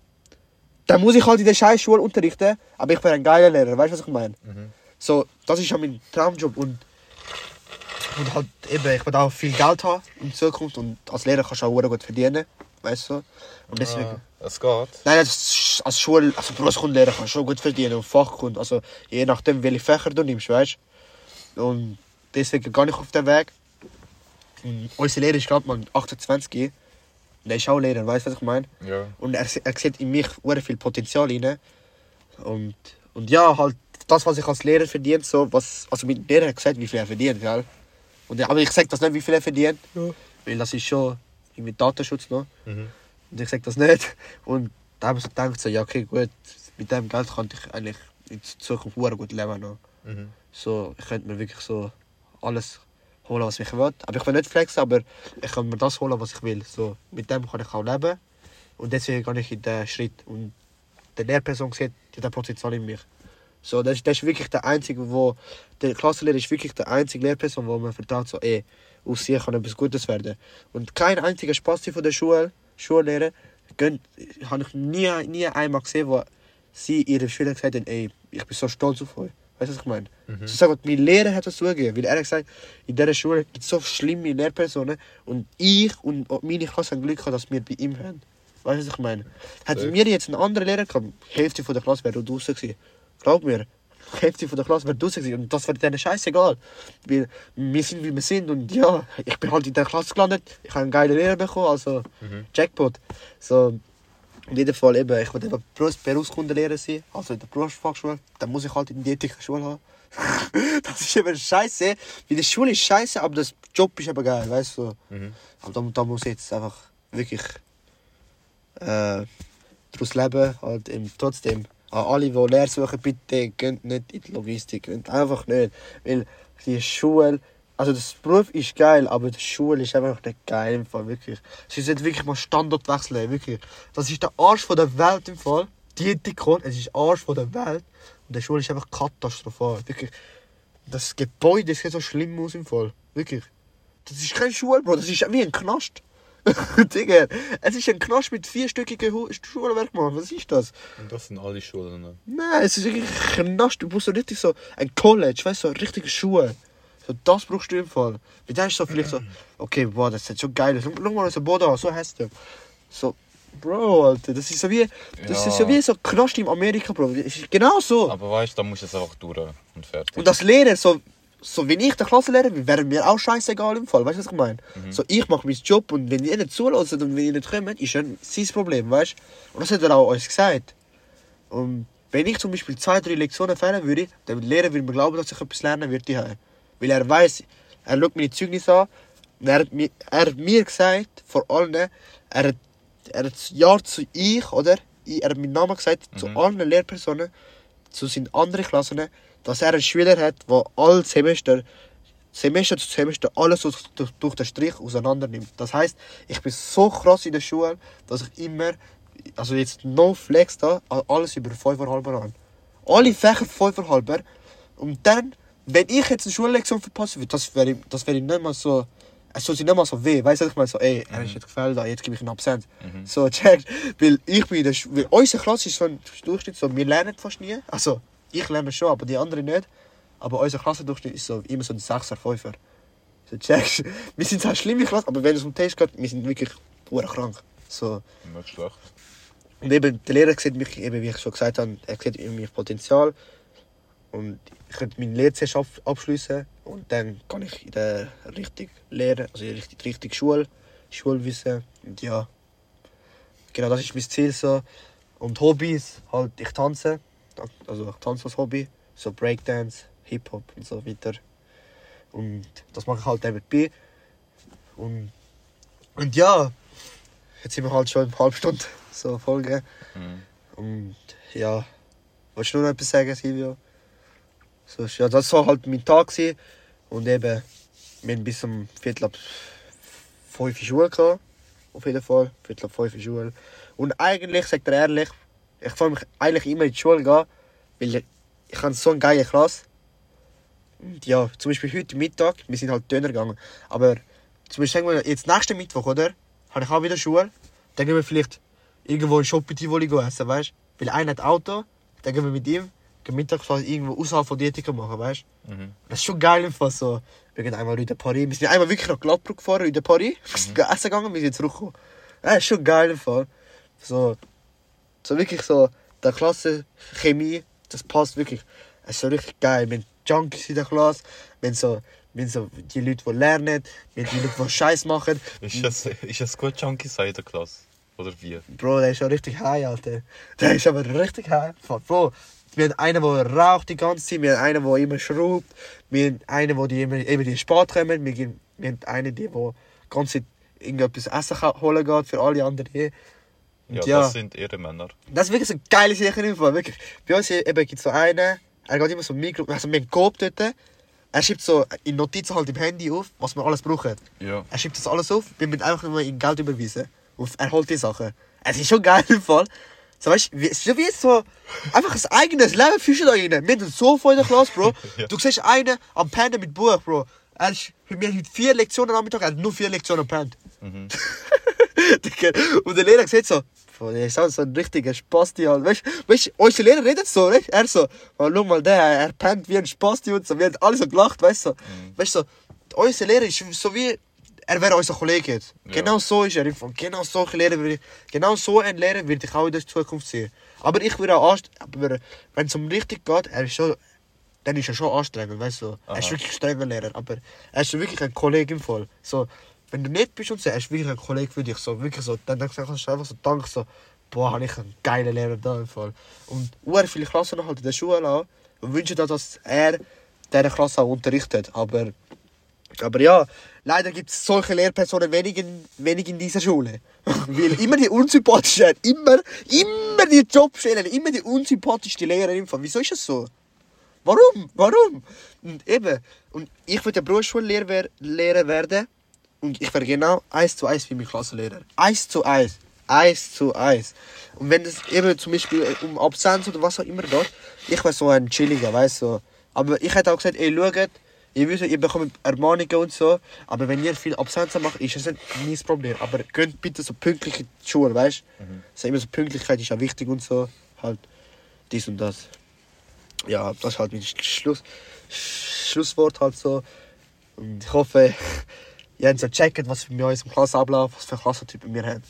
Speaker 1: dann muss ich halt in der scheiß Schule unterrichten, aber ich bin ein geiler Lehrer, weißt du, was ich meine? So, das ist ja mein Traumjob und, und halt eben, ich will auch viel Geld haben in Zukunft und als Lehrer kannst du auch gut verdienen, weißt du? Und deswegen...
Speaker 2: Ah, es geht.
Speaker 1: Nein, als, als Schul-, also Berufskundenlehrer kannst du schon gut verdienen und Fachkunde, also je nachdem, welche Fächer du nimmst, weißt du? Und deswegen gehe ich auf den Weg. Und unser Lehrer ist gerade mal 28 und er ist auch Lehrer, weißt du, was ich meine?
Speaker 2: Ja.
Speaker 1: Und er, er sieht in mich sehr viel Potenzial rein. Und, und ja, halt das, was ich als Lehrer verdiene, so, was, also mein Lehrer hat gesagt, wie viel er verdient, gell? Und, aber ich sage das nicht, wie viel er verdient, weil das ist schon irgendwie Datenschutz noch.
Speaker 2: Mhm.
Speaker 1: Und ich sage das nicht. Und da habe ich so gedacht, so, ja, okay, gut, mit dem Geld könnte ich eigentlich in Zukunft gut leben. Noch.
Speaker 2: Mhm.
Speaker 1: So, ich könnte mir wirklich so alles holen, was ich will. Aber ich will nicht flexen, aber ich kann mir das holen, was ich will. So, mit dem kann ich auch leben. Und deswegen gehe ich in den Schritt. Und die Lehrperson sieht, die hat ein Potenzial in mich. So, das, ist- das ist wirklich der einzige, wo der Klassenlehrer ist wirklich der einzige Lehrperson, wo man vertraut, so, ey, aus ihr kann etwas Gutes werden. Und kein einziger Spasti von der Schule, Schullehrer, habe ich nie, nie einmal gesehen, wo sie ihren Schülern gesagt haben, ey, ich bin so stolz auf euch. Weißt du, was ich meine?
Speaker 2: Mhm.
Speaker 1: Sie sagen, mein Lehrer hat das zugegeben, weil er hat gesagt, in dieser Schule gibt es so schlimme Lehrpersonen und ich und meine Klasse haben Glück gehabt, dass wir bei ihm haben. Weißt du, was ich meine? Hätten wir jetzt einen anderen Lehrer gehabt, die Hälfte von der Klasse wäre draußen gewesen. Glaub mir, Hälfte von der Klasse wäre draußen gewesen. Und das wäre denen scheißegal. Weil wir sind, wie wir sind. Und ja, ich bin halt in der Klasse gelandet. Ich habe einen geilen Lehrer bekommen, also Jackpot. So, in jedem Fall eben, ich will eben Berufs- Berufskundenlehrer sein, also in der Berufsfachschule. Dann muss ich halt in die Ethikschule haben. das ist eben scheiße. Weil die Schule ist scheiße, aber das Job ist eben geil, weißt du.
Speaker 2: Mhm.
Speaker 1: Aber da, da muss ich jetzt einfach wirklich äh, daraus leben. Halt eben trotzdem. An alle, die Lehre suchen, bitte geht nicht in die Logistik. Geht einfach nicht. Weil die Schule, also das Beruf ist geil, aber die Schule ist einfach nicht geil im Fall, wirklich. Sie sollte wirklich mal Standort wechseln, wirklich. Das ist der Arsch von der Welt im Fall. Die Ethikon, es ist Arsch von der Welt. Und die Schule ist einfach katastrophal, wirklich. Das Gebäude sieht so schlimm aus im Fall, wirklich. Das ist keine Schule, Bro, das ist wie ein Knast. Digga, es ist ein Knast mit vierstöckigen Hu- Schulwerk, Mann. Was ist das?
Speaker 2: Und das sind alle Schulen. Ne?
Speaker 1: Nein, es ist wirklich ein Knast. Du brauchst so richtig so ein College, weißt du, so richtige Schule. So, das brauchst du im Fall. Weil dann ist so vielleicht so, okay, boah, das ist so geil. Schau schau mal, so Boden an, so heißt der. So, Bro, Alter, das ist so wie, das
Speaker 2: Ja.
Speaker 1: ist so wie so Knast in Amerika, Bro. Genau so.
Speaker 2: Aber weißt du, da musst du es einfach durch und fertig.
Speaker 1: Und das Lehren, so, so wenn ich der Klassenlehrer bin, wäre mir auch scheißegal im Fall. Weißt du, was ich meine? So, ich mache meinen Job und wenn ihr nicht zulässt und wenn ihr nicht kommt, ist dann sein Problem, weißt du? Und das hat er auch uns gesagt. Und wenn ich zum Beispiel zwei, drei Lektionen fehlen würde, dann würde der Lehrer würde mir glauben, dass ich etwas lernen würde. hier. Weil er weiß, er schaut meine Zeugnisse an und er hat mir, er hat mir gesagt, vor allen, er hat, er hat Ja zu ich, oder? Er hat meinen Namen gesagt zu allen Lehrpersonen, zu seinen anderen Klassen, dass er einen Schüler hat, der alle Semester, Semester zu Semester alles durch, durch den Strich auseinander nimmt. Das heißt, ich bin so krass in der Schule, dass ich immer, also jetzt no flex da, alles über 5,5 an. Alle Fächer 5,5. Und dann, wenn ich jetzt eine Schullektion verpasse, würde, das wäre das wäre nicht mal so, es tut sich nicht mal so weh. Weißt du, ich meine so, ey, er ist jetzt gefällt, jetzt gebe ich einen Absent. So, check. Weil ich bin Sch weil unsere Klasse ist so ein Durchschnitt, so, wir lernen fast nie. Also, ich lerne schon, aber die anderen nicht. Aber unser Klassendurchschnitt ist so immer so ein 6er, 5er. So, checkst. Wir sind zwar schlimme Klasse, aber wenn es um Test geht, wir sind wirklich krank. So.
Speaker 2: Nicht schlecht.
Speaker 1: Und eben, der Lehrer sieht mich, eben, wie ich schon gesagt habe, er sieht in mir Potenzial. Und ich könnte meine Lehre zuerst ab abschließen und dann kann ich in der richtigen Lehre, also in der richtigen, Schule, Schulwissen. Und ja, genau das ist mein Ziel so. Und Hobbys, halt, ich tanze. Also ich tanze als Hobby. So Breakdance, Hip-Hop und so weiter. Und das mache ich halt nebenbei. Und, und ja, jetzt sind wir halt schon in einer halben Stunde so Folge.
Speaker 2: Mhm.
Speaker 1: Und ja, willst du noch etwas sagen, Silvio? So, ja, das war halt mein Tag. Gewesen. Und eben, wir haben bis um Viertel ab fünf in Schule gehabt. Auf jeden Fall. Viertel ab fünf in Schule. Und eigentlich, sagt er ehrlich, ich freue mich eigentlich immer in die Schule gehen, weil ich, ich habe so eine geile Klasse. Und ja, zum Beispiel heute Mittag, wir sind halt Döner gegangen. Aber zum Beispiel sagen wir jetzt nächsten Mittwoch, oder? Habe ich auch wieder Schule. Dann gehen wir vielleicht irgendwo in Shop Tivoli essen, weißt du? Weil einer hat Auto, dann gehen wir mit ihm Mittagsfahrt irgendwo außerhalb von Dietika machen, weißt du?
Speaker 2: Mhm.
Speaker 1: Das ist schon geil Fall so. Wir gehen einmal de Paris. Wir sind einmal wirklich nach Gladbruck gefahren, de Paris. Wir sind essen gegangen, wir sind zurückgekommen. Das ist schon geil Fall. So, so wirklich so, der Klasse Chemie, das passt wirklich. Es ist so richtig geil. Wir haben Junkies in der Klasse, wir haben so, wir haben so die Leute, die lernen, wir haben die Leute, die Scheiß machen.
Speaker 2: Ist das, ist das gut Junkie sein in der Klasse? Oder wie?
Speaker 1: Bro, der ist schon richtig high, Alter. Der ist aber richtig high. Bro, wir haben einen, der raucht die ganze Zeit, wir haben einen, der immer schraubt, wir haben einen, der die immer, immer die spät kommen, wir, haben einen, der die ganze Zeit irgendetwas Essen ka- holen geht für alle anderen.
Speaker 2: Ja,
Speaker 1: Und ja,
Speaker 2: das sind ihre Männer.
Speaker 1: das ist wirklich so eine geile Sache im Fall, wirklich. Bei uns eben gibt es so einen, er geht immer so Mikro, also wir haben Coop dort, er schreibt so in Notizen halt im Handy auf, was wir alles brauchen.
Speaker 2: Ja.
Speaker 1: Er schreibt das alles auf, wir müssen einfach nur ihm Geld überweisen. Und er holt die Sachen. Es ist schon geil im Fall. So, weißt du, wie- so wie so, einfach ein eigenes Leben fühlst du da rein. Wir haben so voll in der Klasse, Bro.
Speaker 2: Ja.
Speaker 1: Du siehst einen am Pennen mit Buch, Bro. Er ist, wir haben heute vier Lektionen am Mittag, er hat nur vier Lektionen pennt.
Speaker 2: Mhm.
Speaker 1: Und der Lehrer sieht so, der ist auch so ein richtiger Spasti halt. Weißt du, weißt, unser Lehrer redet so, weißt? Er so, oh, schau mal, der, er pennt wie ein Spasti und so. Wir haben alle so gelacht, weißt du? So. Weißt du, so, unser Lehrer ist so wie, er wäre unser Kollege jetzt.
Speaker 2: Ja.
Speaker 1: Genau so ist er. Genau solche Lehrer würde ich, genau so einen Lehrer würde ich auch in der Zukunft sehen. Aber ich würde auch aber wenn es um richtig geht, er ist schon, dann ist er schon anstrengend, weißt du. Er ist
Speaker 2: Aha.
Speaker 1: wirklich ein strenger Lehrer, aber er ist wirklich ein Kollege im Fall. So, wenn du nicht bist und so, er ist wirklich ein Kollege für dich. So, wirklich so, dann denkst du einfach so, danke, so, boah, habe ich einen geilen Lehrer da im Fall. Und sehr viele Klassen halt in der Schule auch und wünschen dir, dass er diese Klasse auch unterrichtet. Aber, aber ja, leider gibt es solche Lehrpersonen wenig in, wenig in dieser Schule. Weil immer die unsympathischen, immer, immer die Jobstellen, immer die unsympathischste Lehrer im Fall. Wieso ist das so? Warum? Warum? Und eben, und ich würde Berufsschullehrer wer- Lehrer werden und ich wäre genau eins zu eins wie mein Klassenlehrer. Eins zu eins. Eins zu eins. Und wenn es eben zum Beispiel um Absenz oder was auch immer geht, ich wäre so ein chilliger, weißt du. So. Aber ich hätte auch gesagt, ey, schaut, ihr wisst, ihr bekommt Ermahnungen und so, aber wenn ihr viel Absenzen macht, ist das nicht mein Problem. Aber geht bitte so pünktlich in die Schule, weißt du?
Speaker 2: Mhm.
Speaker 1: So immer so Pünktlichkeit ist ja wichtig und so. Halt dies und das ja, das ist halt mein Schluss, Schlusswort halt so. Und ich hoffe, ihr habt so gecheckt, was wir in unserem Klassenablauf, was für Klassentypen wir haben.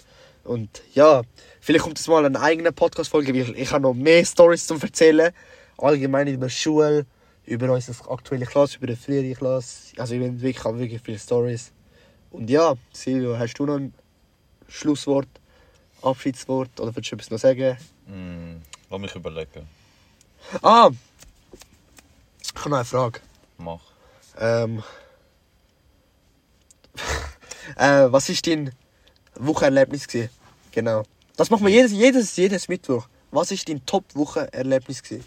Speaker 1: Und ja, vielleicht kommt es mal eine eigene Podcast-Folge, weil ich habe noch mehr Stories zu erzählen. Allgemein über Schule, über unsere aktuelle Klasse, über die frühere Klasse. Also ich habe wirklich, habe wirklich viele Stories. Und ja, Silvio, hast du noch ein Schlusswort, Abschiedswort oder willst du etwas noch sagen?
Speaker 2: Mm, lass mich überlegen.
Speaker 1: Ah! Ich habe noch eine Frage.
Speaker 2: Mach.
Speaker 1: Ähm, äh, was ist dein Wochenerlebnis gewesen? Genau. Das machen wir jedes, jedes, jedes Mittwoch. Was ist dein Top-Wochenerlebnis gewesen?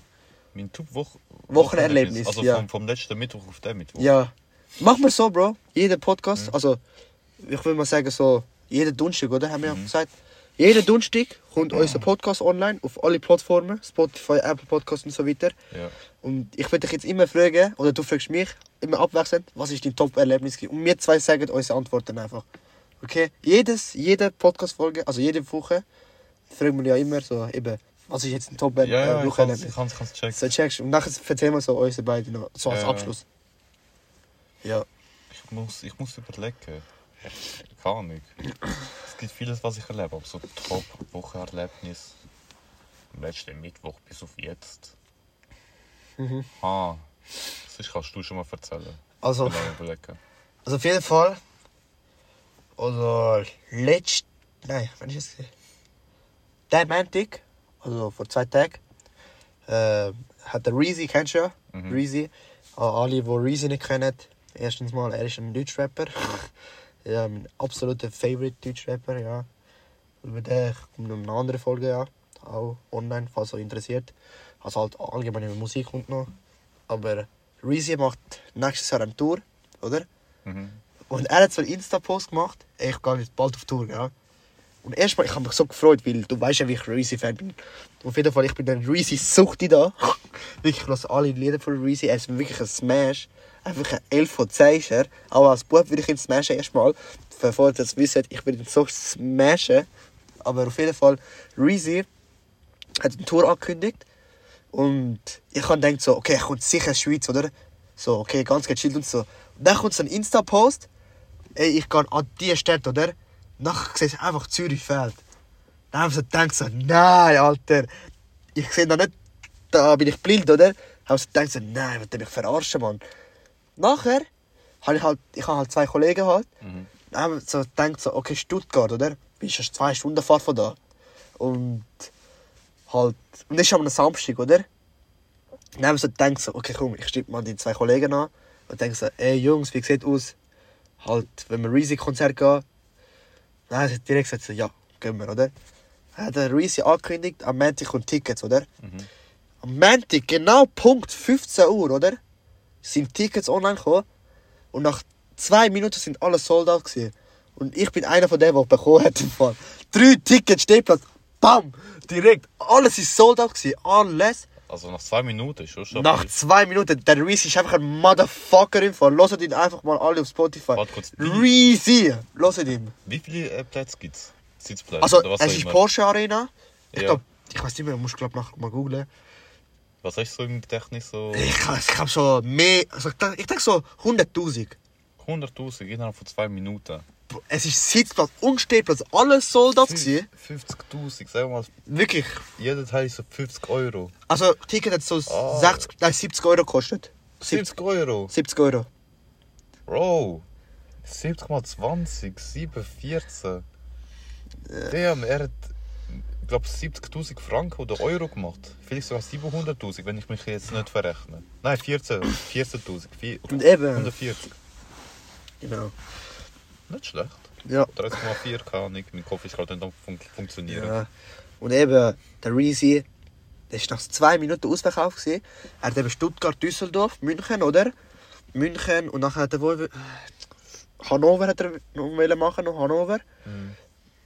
Speaker 2: Mein Top-Woche...
Speaker 1: Wochenerlebnis,
Speaker 2: Also
Speaker 1: ja.
Speaker 2: vom, vom letzten Mittwoch auf den Mittwoch.
Speaker 1: Ja. Machen wir so, Bro. Jeder Podcast, also ich will mal sagen so, jeden Donnerstag, oder? Haben wir ja gesagt. Jeden Donnerstag kommt unser Podcast online auf alle Plattformen, Spotify, Apple Podcasts und so weiter.
Speaker 2: Ja.
Speaker 1: Und ich würde dich jetzt immer fragen, oder du fragst mich, immer abwechselnd, was ist dein Top-Erlebnis? Und wir zwei sagen unsere Antworten einfach. Okay? Jedes, jede Podcast-Folge, also jede Woche, fragen wir ja immer so, eben, was ist jetzt ein
Speaker 2: Ja, ja, ich kann's, ich kann's, kann's checken.
Speaker 1: so checkst. Und nachher erzählen wir so unsere beiden noch, so als
Speaker 2: Ja.
Speaker 1: Abschluss. Ja.
Speaker 2: Ich muss, ich muss überlegen. Keine Ahnung. Es gibt vieles, was ich erlebe, aber so Top-Wochenerlebnis. Am letzten Mittwoch bis auf jetzt.
Speaker 1: Mhm.
Speaker 2: Ah, das kannst du schon mal erzählen.
Speaker 1: Also,
Speaker 2: Ich
Speaker 1: also auf jeden Fall, also letzt, nein, wann ist es? gewesen? Der Montag, also vor zwei Tagen, äh, hat der Reezy, kennst du ja?
Speaker 2: Mhm.
Speaker 1: Reezy. Alle, die Reezy nicht kennen, erstens mal, er ist ein Deutschrapper. ja, mein absoluter Favorite Deutschrapper, ja. Über den kommt noch eine andere Folge, ja. Auch online, falls euch interessiert. Also halt allgemein über Musik kommt noch. Aber Reezy macht nächstes Jahr eine Tour, oder?
Speaker 2: Mhm.
Speaker 1: Und er hat so einen Insta-Post gemacht, ich gehe jetzt bald auf Tour, gell? Und erstmal, ich habe mich so gefreut, weil du weißt ja, wie ich Reezy-Fan bin. Auf jeden Fall, ich bin ein Reezy-Suchti da. ich höre alle Lieder von Reezy. Er ist wirklich ein Smash. Einfach ein 11 von 10 ist er. Auch als Bub würde ich ihn smashen erstmal. Bevor ihr das wisst, ich würde ihn so smashen. Aber auf jeden Fall, Reezy hat eine Tour angekündigt. Und ich habe gedacht so, okay, er kommt sicher in die Schweiz, oder? So, okay, ganz gechillt und so. Und dann kommt so ein Insta-Post. Ey, ich gehe an diese Stadt, oder? Nachher sehe ich einfach Zürich fehlt. Dann habe ich so gedacht, so, nein, Alter. Ich sehe da nicht, da bin ich blind, oder? Habe ich so gedacht, so, nein, was mich verarschen, Mann. Nachher habe ich halt, ich habe halt zwei Kollegen halt.
Speaker 2: Mhm.
Speaker 1: Dann habe ich so gedacht, so, okay, Stuttgart, oder? Bist ja zwei Stunden Fahrt von da. Und halt, und das ist am Samstag, oder? Dann habe ich so gedacht, so, okay, komm, ich schreibe mal die zwei Kollegen an und denke so, ey Jungs, wie sieht aus? Halt, wenn wir Reezy-Konzert gehen. Dann hat er direkt gesagt, so, ja, gehen wir, oder? Dann hat der Reezy angekündigt, am Montag kommt Tickets, oder?
Speaker 2: Mhm.
Speaker 1: Am Montag, genau Punkt 15 Uhr, oder? Sind Tickets online gekommen. Und nach zwei Minuten sind alle sold out gewesen. Und ich bin einer von denen, der bekommen hat im Fall. Drei Tickets, Stehplatz, bam! Direkt. Alles ist sold out gewesen. Alles.
Speaker 2: Also nach zwei Minuten ist schon.
Speaker 1: Nach zwei Minuten. Der Reezy ist einfach ein Motherfucker im Fall. Hört ihn einfach mal alle auf Spotify.
Speaker 2: Warte kurz.
Speaker 1: Reezy! Hört ihn.
Speaker 2: Wie viele äh, Plätze gibt es? Sitzplätze
Speaker 1: Also,
Speaker 2: oder was
Speaker 1: es ist
Speaker 2: immer?
Speaker 1: Porsche Arena. Ich
Speaker 2: Ja.
Speaker 1: glaube, ich weiß nicht mehr, musst glaub nach mal googlen.
Speaker 2: Was hast du so im Gedächtnis? So
Speaker 1: Ich, ich habe schon mehr. Also ich denke ich denk so 100.000.
Speaker 2: 100'000 innerhalb von zwei Minuten.
Speaker 1: Es ist Sitzplatz und Stehplatz, alles sold out gewesen.
Speaker 2: 50.000, sag mal,
Speaker 1: Wirklich.
Speaker 2: jeder Teil ist so 50 Euro.
Speaker 1: Also, Ticket hat so
Speaker 2: Ah.
Speaker 1: 60, nein, 70 Euro gekostet.
Speaker 2: 70 Euro?
Speaker 1: 70 Euro.
Speaker 2: Bro, 70 mal 20, 7, 14. Damn, er hat, ich glaube, 70.000 Franken oder Euro gemacht. Vielleicht sogar 700.000, wenn ich mich jetzt nicht verrechne. Nein, 14, 14.000. vier-
Speaker 1: Und eben.
Speaker 2: 140.
Speaker 1: Genau.
Speaker 2: Nicht schlecht.
Speaker 1: Ja.
Speaker 2: 13,4 keine Ahnung. Mein Kopf ist gerade nicht am fun funktionieren.
Speaker 1: ja. Und eben, der Reezy, der ist nach zwei Minuten ausverkauft gewesen. Er hat eben Stuttgart, Düsseldorf, München, oder? München und nachher hat er wohl... Hannover hat er noch machen, noch Hannover.
Speaker 2: Mhm.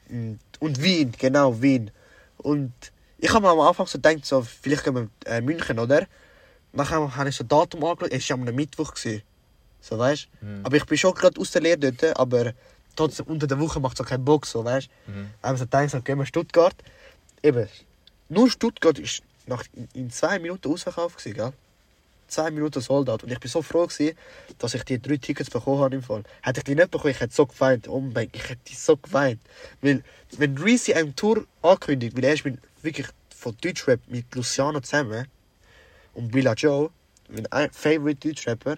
Speaker 1: Und, und Wien, genau, Wien. Und ich habe mir am Anfang so gedacht, so, vielleicht gehen wir äh, München, oder? Nachher habe ich so Datum angeschaut, es war am Mittwoch. Gewesen. So, weißt
Speaker 2: Mhm.
Speaker 1: Aber ich bin schon gerade aus der Lehre dort, aber trotzdem unter der Woche macht es auch keinen Bock, so, weißt
Speaker 2: Mhm.
Speaker 1: Dann haben so gedacht, gehen wir Stuttgart. Eben, nur Stuttgart ist nach, in, zwei Minuten ausverkauft, gewesen, gell? Zwei Minuten Soldat. Und ich bin so froh, gewesen, dass ich die drei Tickets bekommen habe im Fall. Hätte ich die nicht bekommen, ich hätte so geweint. Oh mein ich hätte so geweint. Weil, wenn Reezy eine Tour ankündigt, weil er ist mit, wirklich von Deutschrap mit Luciano zusammen und Billa Joe, mein ein- Favorite Deutschrapper.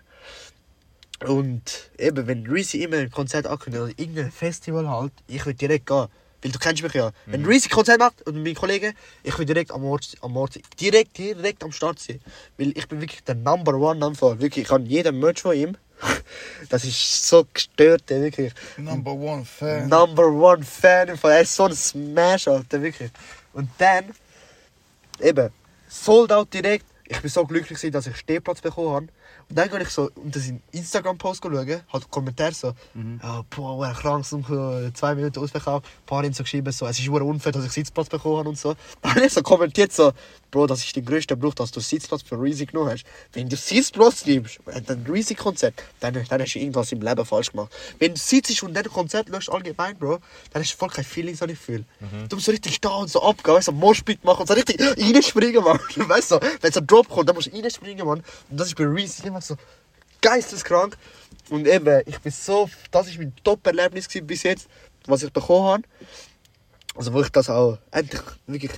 Speaker 1: Und eben, wenn Reezy immer ein Konzert ankündigt oder irgendein Festival halt, ich würde direkt gehen. Weil du kennst mich ja. Wenn Reezy Konzert macht und mein Kollege, ich will direkt am Ort, am Ort sein. Direkt, direkt am Start sein. Weil ich bin wirklich der Number One am Fall. Wirklich, ich habe jeden Merch von ihm. Das ist so gestört, ey, wirklich.
Speaker 2: Number one Fan.
Speaker 1: Number One Fan im Fall. Er ist so ein Smash, Alter, wirklich. Und dann, eben, sold out direkt. Ich bin so glücklich, gewesen, dass ich Stehplatz bekommen habe. Und dann gehe ich so unter seinen Instagram-Post schauen, halt Kommentar so, ja, boah, wer krank, äh, zwei Minuten ausverkauft. Ein paar haben so geschrieben, so, es ist unfair, dass ich Sitzplatz bekommen habe und so. Dann habe ich so kommentiert, so, Bro, das ist der größte Bruch, dass du Sitzplatz für Reezy genommen hast. Wenn du Sitzplatz nimmst, ein Reezy-Konzert, dann, dann hast du irgendwas im Leben falsch gemacht. Wenn du sitzt und dann Konzert löscht allgemein, Bro, dann hast du voll kein Feeling, so ich fühle. Du musst so richtig stehen und so abgehen, weißt du, so Moshpit machen und so richtig reinspringen, Mann. Weißt du, wenn so kommt, dann musst du reinspringen, Mann. Und das ist bei Reezy immer so geisteskrank. Und eben, ich bin so, das ist mein Top-Erlebnis bis jetzt, was ich bekommen habe. Also wo ich das auch endlich wirklich...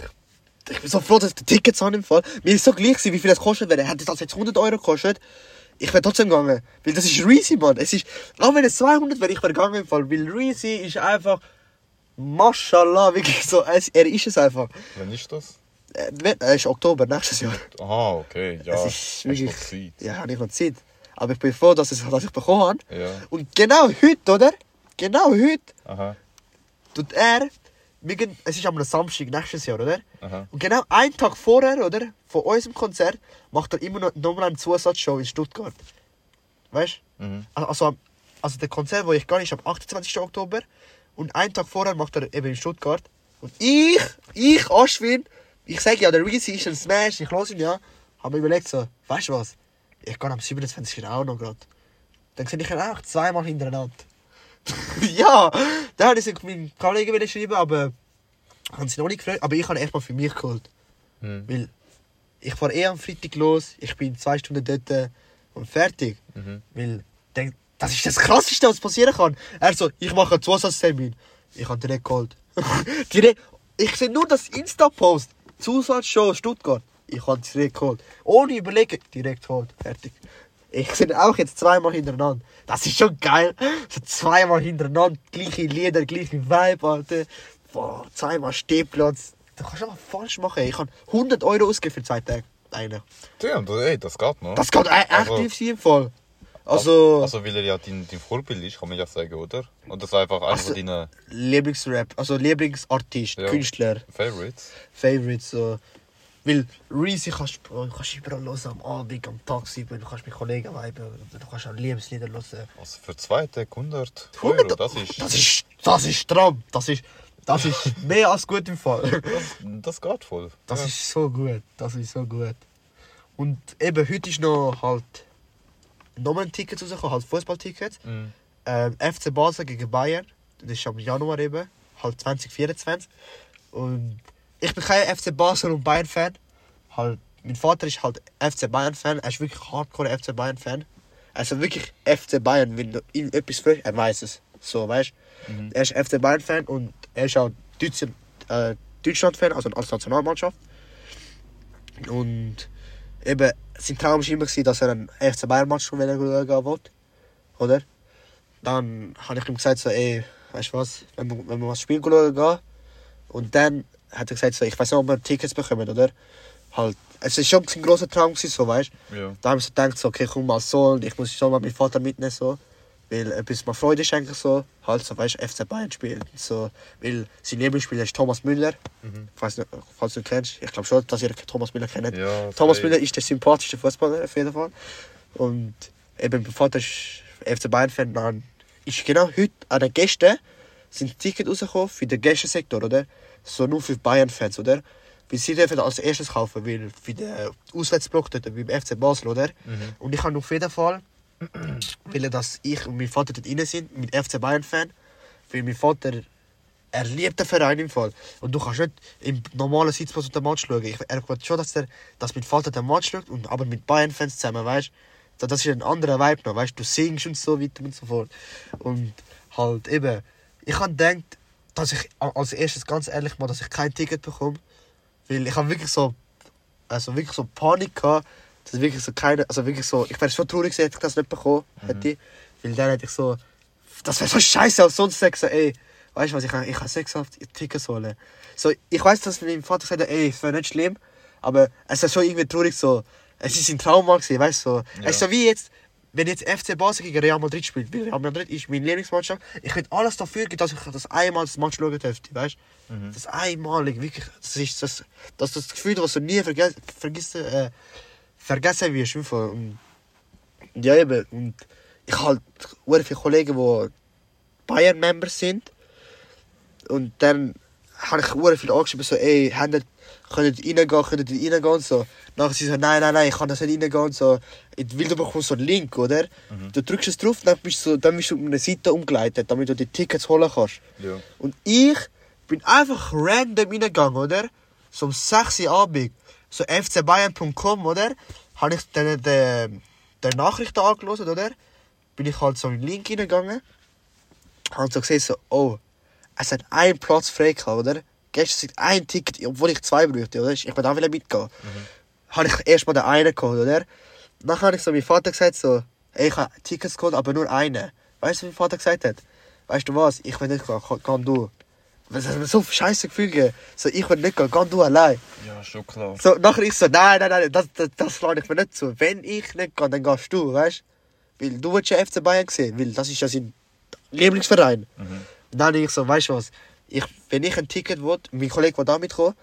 Speaker 1: Ich bin so froh, dass ich die Tickets habe im Fall. Mir ist so gleich wie viel das kostet wäre. Hätte das jetzt 100 Euro gekostet, ich wäre trotzdem gegangen. Weil das ist Reezy, Mann. Es ist, auch wenn es 200 wäre, ich wäre gegangen im Fall. Weil Reezy ist einfach, Mashallah, wirklich so, er ist es einfach.
Speaker 2: Wann ist das?
Speaker 1: Äh, äh, ist Oktober, nächstes Jahr.
Speaker 2: Aha, okay. Ja,
Speaker 1: es ist
Speaker 2: noch
Speaker 1: wirklich,
Speaker 2: Zeit.
Speaker 1: ja, habe ich noch Zeit. Aber ich bin froh, dass, es, dass ich bekommen habe.
Speaker 2: Ja.
Speaker 1: Und genau heute, oder? Genau heute
Speaker 2: Aha.
Speaker 1: tut er, es ist am Samstag nächstes Jahr, oder?
Speaker 2: Aha.
Speaker 1: Und genau einen Tag vorher, oder? Von unserem Konzert macht er immer noch nochmal eine Zusatzshow in Stuttgart. Weißt
Speaker 2: Mhm.
Speaker 1: du? Also, am- also der Konzert, wo ich gehe, ist am 28. Oktober. Und einen Tag vorher macht er eben in Stuttgart. Und ich, ich, Aschwin, ich sage ja, der Reezy ist ein Smash, ich höre ihn ja. Habe mir überlegt so, weißt du was? Ich gehe am 27. auch noch gerade. Dann sehe ich ihn auch zweimal hintereinander. ja, da habe ich es meinen Kollegen schreiben, aber haben sie noch nicht gefreut. Aber ich habe erstmal für mich geholt.
Speaker 2: Mhm.
Speaker 1: Weil ich fahre eh am Freitag los, ich bin zwei Stunden dort äh, und fertig.
Speaker 2: Mhm.
Speaker 1: Weil denk, das ist das Krasseste, was passieren kann. Er so, ich mache einen Zusatztermin. Ich habe direkt geholt. direkt, ich sehe nur das Insta-Post. Zusatzshow Stuttgart. Ich habe direkt geholt. Ohne überlegen, direkt geholt. Fertig. Ich sehe auch jetzt zweimal hintereinander. Das ist schon geil. So zweimal hintereinander, gleiche Lieder, gleiche Vibe, Alter. Boah, zweimal Stehplatz. Du kannst einfach falsch machen. Ich habe 100 Euro ausgegeben für zwei Tage. Eigentlich.
Speaker 2: Damn, das, ey, das geht noch.
Speaker 1: Das geht echt
Speaker 2: Also-
Speaker 1: tief sein, voll. Also,
Speaker 2: Also, weil er ja dein, dein Vorbild ist, kann man ja sagen, oder? Und das ist einfach einer
Speaker 1: Also-
Speaker 2: von deinen
Speaker 1: Lieblingsrap, also Lieblingsartist,
Speaker 2: Ja.
Speaker 1: Künstler,
Speaker 2: Favorites.
Speaker 1: Favorites. So. Weil Reezy kannst du kannst überall hören, am Abend, am Taxi, du kannst mit Kollegen viben, du kannst auch Liebeslieder hören.
Speaker 2: Also für zwei Tage 100 Euro,
Speaker 1: 100
Speaker 2: das ist,
Speaker 1: Das ist, das ist Traum. Das ist, das ist mehr als gut im Fall.
Speaker 2: das, das geht voll.
Speaker 1: Das
Speaker 2: ja.
Speaker 1: ist so gut, das ist so gut. Und eben heute ist noch halt nochmal ein Ticket rausgekommen, halt Fußballticket.
Speaker 2: Mhm.
Speaker 1: Ähm, FC Basel gegen Bayern. Das ist am Januar eben, halt 2024. Und ich bin kein FC Basel und Bayern Fan. Halt, mein Vater ist halt FC Bayern Fan. Er ist wirklich hardcore FC Bayern Fan. Also wirklich FC Bayern, wenn du ihm etwas fragst, er weiß es. So, weißt
Speaker 2: Mhm.
Speaker 1: Er ist FC Bayern-Fan und er ist auch Deutsch, äh, Deutschland-Fan, also als Nationalmannschaft. Und eben, sein Traum war immer, dass er einen FC Bayern-Match schauen wollte. Oder? Dann habe ich ihm gesagt, so, ey, weißt du was, wenn wir, wenn wir was Spiel schauen gehen. Und dann hat er gesagt, so, ich weiß nicht, ob wir Tickets bekommen, oder? Halt, es war schon ein grosser Traum, gewesen, so, weißt du?
Speaker 2: Ja.
Speaker 1: Da habe ich so gedacht, so, okay, komm mal so, und ich muss schon mal meinen Vater mitnehmen, so. Weil etwas mir Freude schenken, so. Halt, so, weißt FC Bayern spielen. So, weil sein Lieblingsspieler ist Thomas Müller.
Speaker 2: Mhm.
Speaker 1: Nicht, falls du ihn kennst. Ich glaube schon, dass ihr Thomas Müller kennt.
Speaker 2: Ja,
Speaker 1: Thomas. Müller ist der sympathischste Fußballer auf jeden Fall. Und eben mein Vater ist FC Bayern-Fan. Dann ist genau heute an den Gästen sind Ticket rausgekommen für den Gästensektor, oder? So nur für Bayern-Fans, oder? Weil sie dürfen als erstes kaufen, weil für den Auswärtsblock dort beim FC Basel, oder?
Speaker 2: Mhm.
Speaker 1: Und ich habe auf jeden Fall, weil dass ich und mein Vater dort rein sind, mit FC Bayern-Fan, weil mein Vater er liebt den Verein im Fall. Und du kannst nicht im normalen Sitzplatz den Match schauen. Ich, er will schon, dass, der, dass mein Vater den Match schaut, und, aber mit Bayern-Fans zusammen, weißt du? Das ist ein anderer Vibe noch, weißt du? Singst und so weiter und so fort. Und halt eben, ich habe gedacht, dass ich als erstes ganz ehrlich mal, dass ich kein Ticket bekomme. Weil ich habe wirklich so, also wirklich so Panik gehabt, dass wirklich so keine, also wirklich so, ich wäre schon traurig gewesen, hätte ich das nicht bekommen hätte. Weil dann hätte ich so, das wäre so scheiße, als sonst sagen so, ey, weißt du was, ich kann, ich kann sechshaft Tickets holen. So, ich weiß, dass mein Vater gesagt hat, ey, es wäre nicht schlimm, aber es ist schon irgendwie traurig so, es ist ein Trauma gewesen, weißt du, so.
Speaker 2: Ja.
Speaker 1: Es ist so wie jetzt, wenn jetzt FC Basel gegen Real Madrid spielt, weil Real Madrid ist meine Lieblingsmannschaft, ich würde alles dafür geben, dass ich das einmal das Match schauen dürfte, weißt du?
Speaker 2: Mhm.
Speaker 1: Das einmalig, wirklich, das ist das, das, das Gefühl, was du nie verge vergessen, äh, vergessen wirst. Und, ja, eben, und ich habe halt sehr viele Kollegen, die Bayern-Members sind. Und dann habe ich sehr viel angeschrieben, so, ey, habt ihr- könnt ihr reingehen, könnt ihr reingehen und so. Nachher sie so, nein, nein, nein, ich kann das nicht reingehen und so. Weil du bekommst so einen Link, oder?
Speaker 2: Mhm.
Speaker 1: Du drückst es drauf, dann bist du, so- dann bist du auf eine Seite umgeleitet, damit du die Tickets holen kannst.
Speaker 2: Ja.
Speaker 1: Und ich bin einfach random reingegangen, oder? So um 6 Uhr Abend. So fcbayern.com, oder? Habe ich dann den, den Nachrichten angelesen, oder? Bin ich halt so in den Link reingegangen. Habe so gesehen, so, oh, es hat einen Platz frei gehabt, oder? Gestern ist ein Ticket, obwohl ich zwei bräuchte, oder? Ich wollte auch wieder mitgehen. Habe ich erstmal den einen geholt, oder? Dann habe ich so meinem Vater gesagt, so, ey, ich habe Tickets geholt, aber nur einen. Weißt du, was mein Vater gesagt hat? Weißt du was, ich will nicht gehen, geh, geh du. Das hat mir so scheiße Gefühl gegeben. So, ich will nicht gehen, geh du allein.
Speaker 2: ja, schon klar.
Speaker 1: So, nachher ich so, nein, nein, nein, das, das, das lade ich mir nicht zu. Wenn ich nicht gehe, dann gehst du, weißt du? Weil du willst ja FC Bayern sehen, weil das ist ja sein Lieblingsverein.
Speaker 2: Mhm.
Speaker 1: Und dann ich so, weißt du was, ich, wenn ich ein Ticket will, mein Kollege will da mitkommen,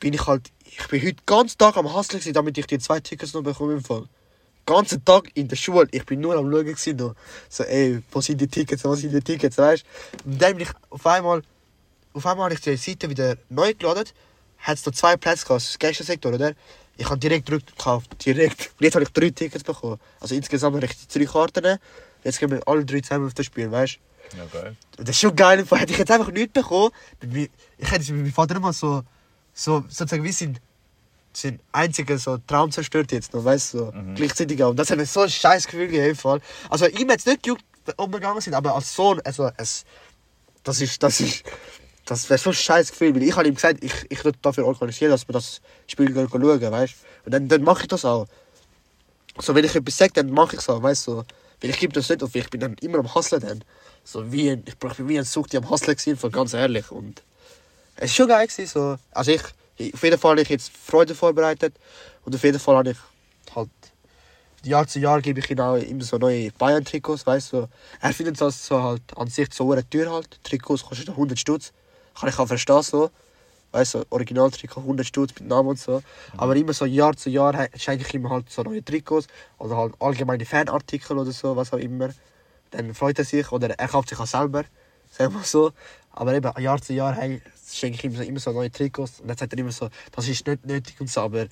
Speaker 1: bin ich halt, ich bin heute den ganzen Tag am Hustlen gewesen, damit ich die zwei Tickets noch bekomme im Fall. Den ganzen Tag in der Schule, ich bin nur am Schauen gewesen, noch. so, ey, wo sind die Tickets, wo sind die Tickets, weißt du? Und dann bin ich auf einmal, auf einmal habe ich die Seite wieder neu geladen, hat es noch zwei Plätze gehabt, das Gästensektor, oder? Ich habe direkt gedrückt gekauft, direkt. Und jetzt habe ich drei Tickets bekommen. Also insgesamt habe ich drei Karten. Jetzt gehen wir alle drei zusammen auf das Spiel, weißt du?
Speaker 2: Ja, geil.
Speaker 1: Das ist schon geil. Hätte ich jetzt einfach nichts bekommen, ich hätte es mit meinem Vater immer so, so sozusagen wie sein, sein einziger so Traum zerstört jetzt noch, weißt du? So,
Speaker 2: Mhm.
Speaker 1: Gleichzeitig auch. Und das hat mir so ein scheiß Gefühl gegeben. Also ihm hat es nicht gejuckt, ob wir gegangen sind, aber als Sohn, also es, das ist, das ist, das wäre so ein scheiß Gefühl, weil ich habe ihm gesagt, ich, ich würde dafür organisieren, dass wir das Spiel schauen, weißt? Und dann, dann mache ich das auch. So, wenn ich etwas sage, dann mache ich es auch, weißt du? Weil ich gebe das nicht auf, ich bin dann immer am Hustlen dann. So wie ein, ich bin wie ein Sucht am Hustlen von ganz ehrlich. Und es war schon geil gewesen, so. Also ich, auf jeden Fall habe ich jetzt Freude vorbereitet. Und auf jeden Fall habe ich halt, Jahr zu Jahr gebe ich ihm immer so neue Bayern-Trikots, weißt du. Er findet das so halt an sich so eine Tür halt. Trikots kosten 100 Stutz. Kann ich auch verstehen so. Weißt du, Originaltrikot 100 Stutz mit Namen und so. Aber immer so Jahr zu Jahr he- schenke ich ihm halt so neue Trikots. Oder halt allgemeine Fanartikel oder so, was auch immer. Dann freut er sich oder er kauft sich auch selber. Sagen wir so. Aber eben Jahr zu Jahr schenke ich ihm so, immer so neue Trikots. Und dann sagt er immer so, das ist nicht nötig und so. Aber,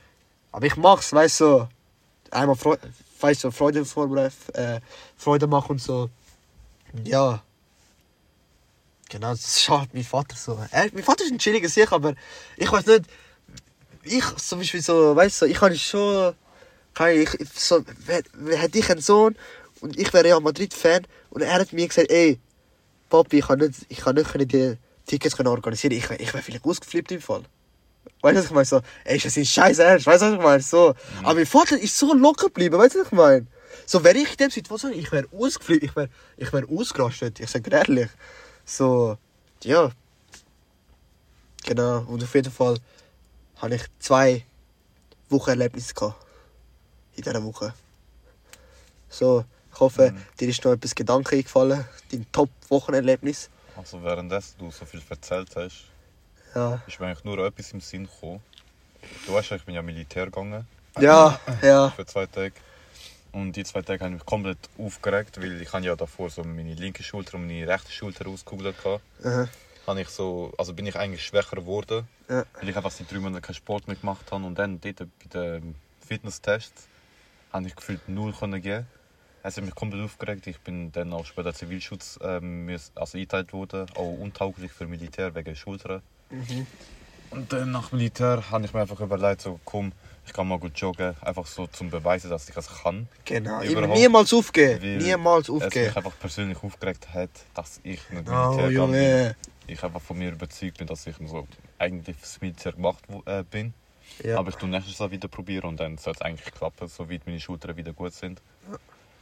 Speaker 1: aber ich mach's, weißt du. Einmal Freude, weißt du, Freude, äh, Freude machen und so. Ja. Genau, das schaut mein Vater so. Er, mein Vater ist ein chilliger Sieg, aber ich weiß nicht. Ich zum Beispiel so, weißt du, ich habe schon. Kann ich, so, hätte ich einen Sohn und ich wäre Real Madrid-Fan und er hat mir gesagt, ey, Papi, ich kann nicht, ich kann nicht können die Tickets können organisieren. Ich, ich wäre vielleicht ausgeflippt im Fall. Weißt du, was ich meine? So, ey, ist das ist scheiß ernst. Weißt du, was ich meine? So. Aber mein Vater ist so locker geblieben. Weißt du, was ich meine? So, wäre ich in dem Situation, ich wäre ausgeflippt, ich wäre ich wär ausgerastet. Ich sage ehrlich. So, ja. Genau. Und auf jeden Fall habe ich zwei Wochenerlebnisse gehabt. In dieser Woche. So, ich hoffe, dir ist noch etwas Gedanken eingefallen. Dein Top-Wochenerlebnis.
Speaker 2: Also währenddessen du so viel erzählt hast,
Speaker 1: Ja.
Speaker 2: ist mir eigentlich nur etwas im Sinn gekommen. Du weißt ja, ich bin ja Militär gegangen
Speaker 1: Ja, ja.
Speaker 2: für zwei Tage. Und die zwei Tage habe ich mich komplett aufgeregt, weil ich ja davor so meine linke Schulter und meine rechte Schulter ausgekugelt hatte. Habe ich so, also bin ich eigentlich schwächer geworden,
Speaker 1: Ja.
Speaker 2: weil ich einfach seit drei Monaten keinen Sport mehr gemacht habe. Und dann dort bei den Fitnesstests habe ich gefühlt null können geben. Es hat mich komplett aufgeregt. Ich bin dann auch später Zivilschutz ähm, also eingeteilt worden, auch untauglich für Militär wegen Schultern.
Speaker 1: Mhm.
Speaker 2: Und dann nach Militär habe ich mir einfach überlegt, so, komm, ich kann mal gut joggen, einfach so zum Beweisen, dass ich es kann.
Speaker 1: Genau.
Speaker 2: Überhaupt.
Speaker 1: Niemals aufgeben. Niemals
Speaker 2: Es mich
Speaker 1: aufgeben.
Speaker 2: einfach persönlich aufgeregt hat, dass ich nicht
Speaker 1: Oh,
Speaker 2: Militär bin.
Speaker 1: Junge.
Speaker 2: Ich einfach von mir überzeugt bin, dass ich so eigentlich fürs Militär gemacht äh, bin.
Speaker 1: Ja.
Speaker 2: Aber ich tu nächstes Jahr wieder probieren und dann soll es eigentlich klappen, soweit meine Schultern wieder gut sind.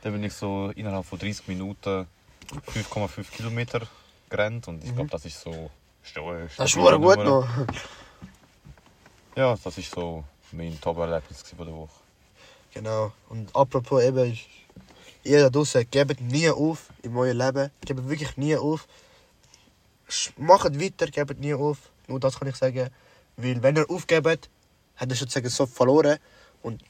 Speaker 2: Dann bin ich so innerhalb von 30 Minuten 5,5 Kilometer gerannt und ich glaube, das ist so. sto-
Speaker 1: Mhm. Das ist gut noch.
Speaker 2: Ja, das ist so mein Top-Erlebnis der Woche.
Speaker 1: Genau. Und apropos eben, ihr da draußen, gebt nie auf in eurem Leben. Gebt wirklich nie auf. Macht weiter, gebt nie auf. Nur das kann ich sagen. Weil wenn ihr aufgebt, habt ihr sozusagen so verloren. Und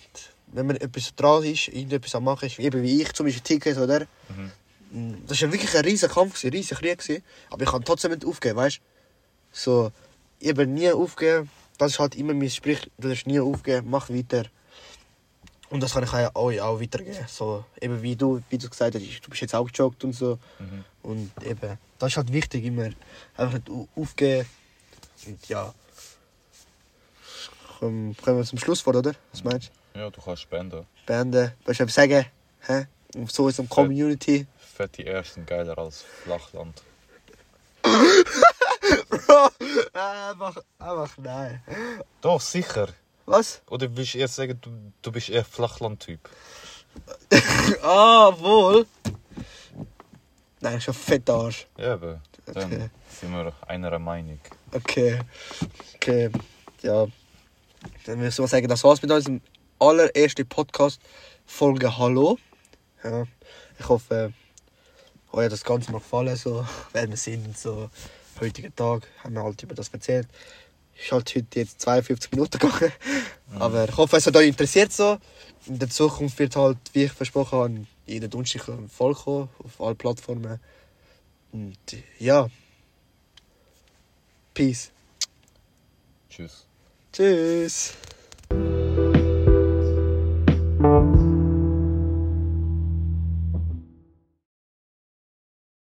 Speaker 1: wenn man etwas dran ist, irgendetwas am machen ist, eben wie ich, zum Beispiel Tickets oder.
Speaker 2: Mhm.
Speaker 1: Das war wirklich ein riesiger Kampf, ein riesiger Krieg. Aber ich kann trotzdem nicht aufgeben, weißt du? So, eben nie aufgeben. Das ist halt immer mein Sprich, du darfst nie aufgeben, mach weiter. Und das kann ich auch- euch auch weitergeben. So, eben wie du, wie du gesagt hast, du bist jetzt auch gejoggt und so.
Speaker 2: Mhm.
Speaker 1: Und eben, das ist halt wichtig, immer einfach nicht au- aufgeben. Und ja. Komm, kommen wir zum Schlusswort, oder? Was meinst du?
Speaker 2: Ja, du kannst spenden.
Speaker 1: Willst du etwas sagen? Hä? Und so ist es Community.
Speaker 2: Fette Ersten geiler als Flachland.
Speaker 1: Einfach, einfach nein.
Speaker 2: Doch, sicher.
Speaker 1: Was?
Speaker 2: Oder willst du eher sagen, du, du bist eher Flachland-Typ?
Speaker 1: Ah, wohl. Nein, schon fett Arsch.
Speaker 2: Ja, aber dann
Speaker 1: Okay.
Speaker 2: sind wir einer Meinung.
Speaker 1: Okay. Okay. Ja. Dann würde ich so sagen, das war's mit unserem allerersten Podcast-Folge Hallo. Ja. Ich hoffe, euch hat das Ganze noch gefallen, so, wer wir sind, so, heutigen Tag, haben wir halt über das erzählt. Ist halt heute jetzt 52 Minuten gegangen. Aber ich hoffe, es hat euch interessiert so. In der Zukunft wird halt, wie ich versprochen habe, jeden Donnerstag eine Folge kommen, auf allen Plattformen. Und ja. Peace.
Speaker 2: Tschüss.
Speaker 1: Tschüss.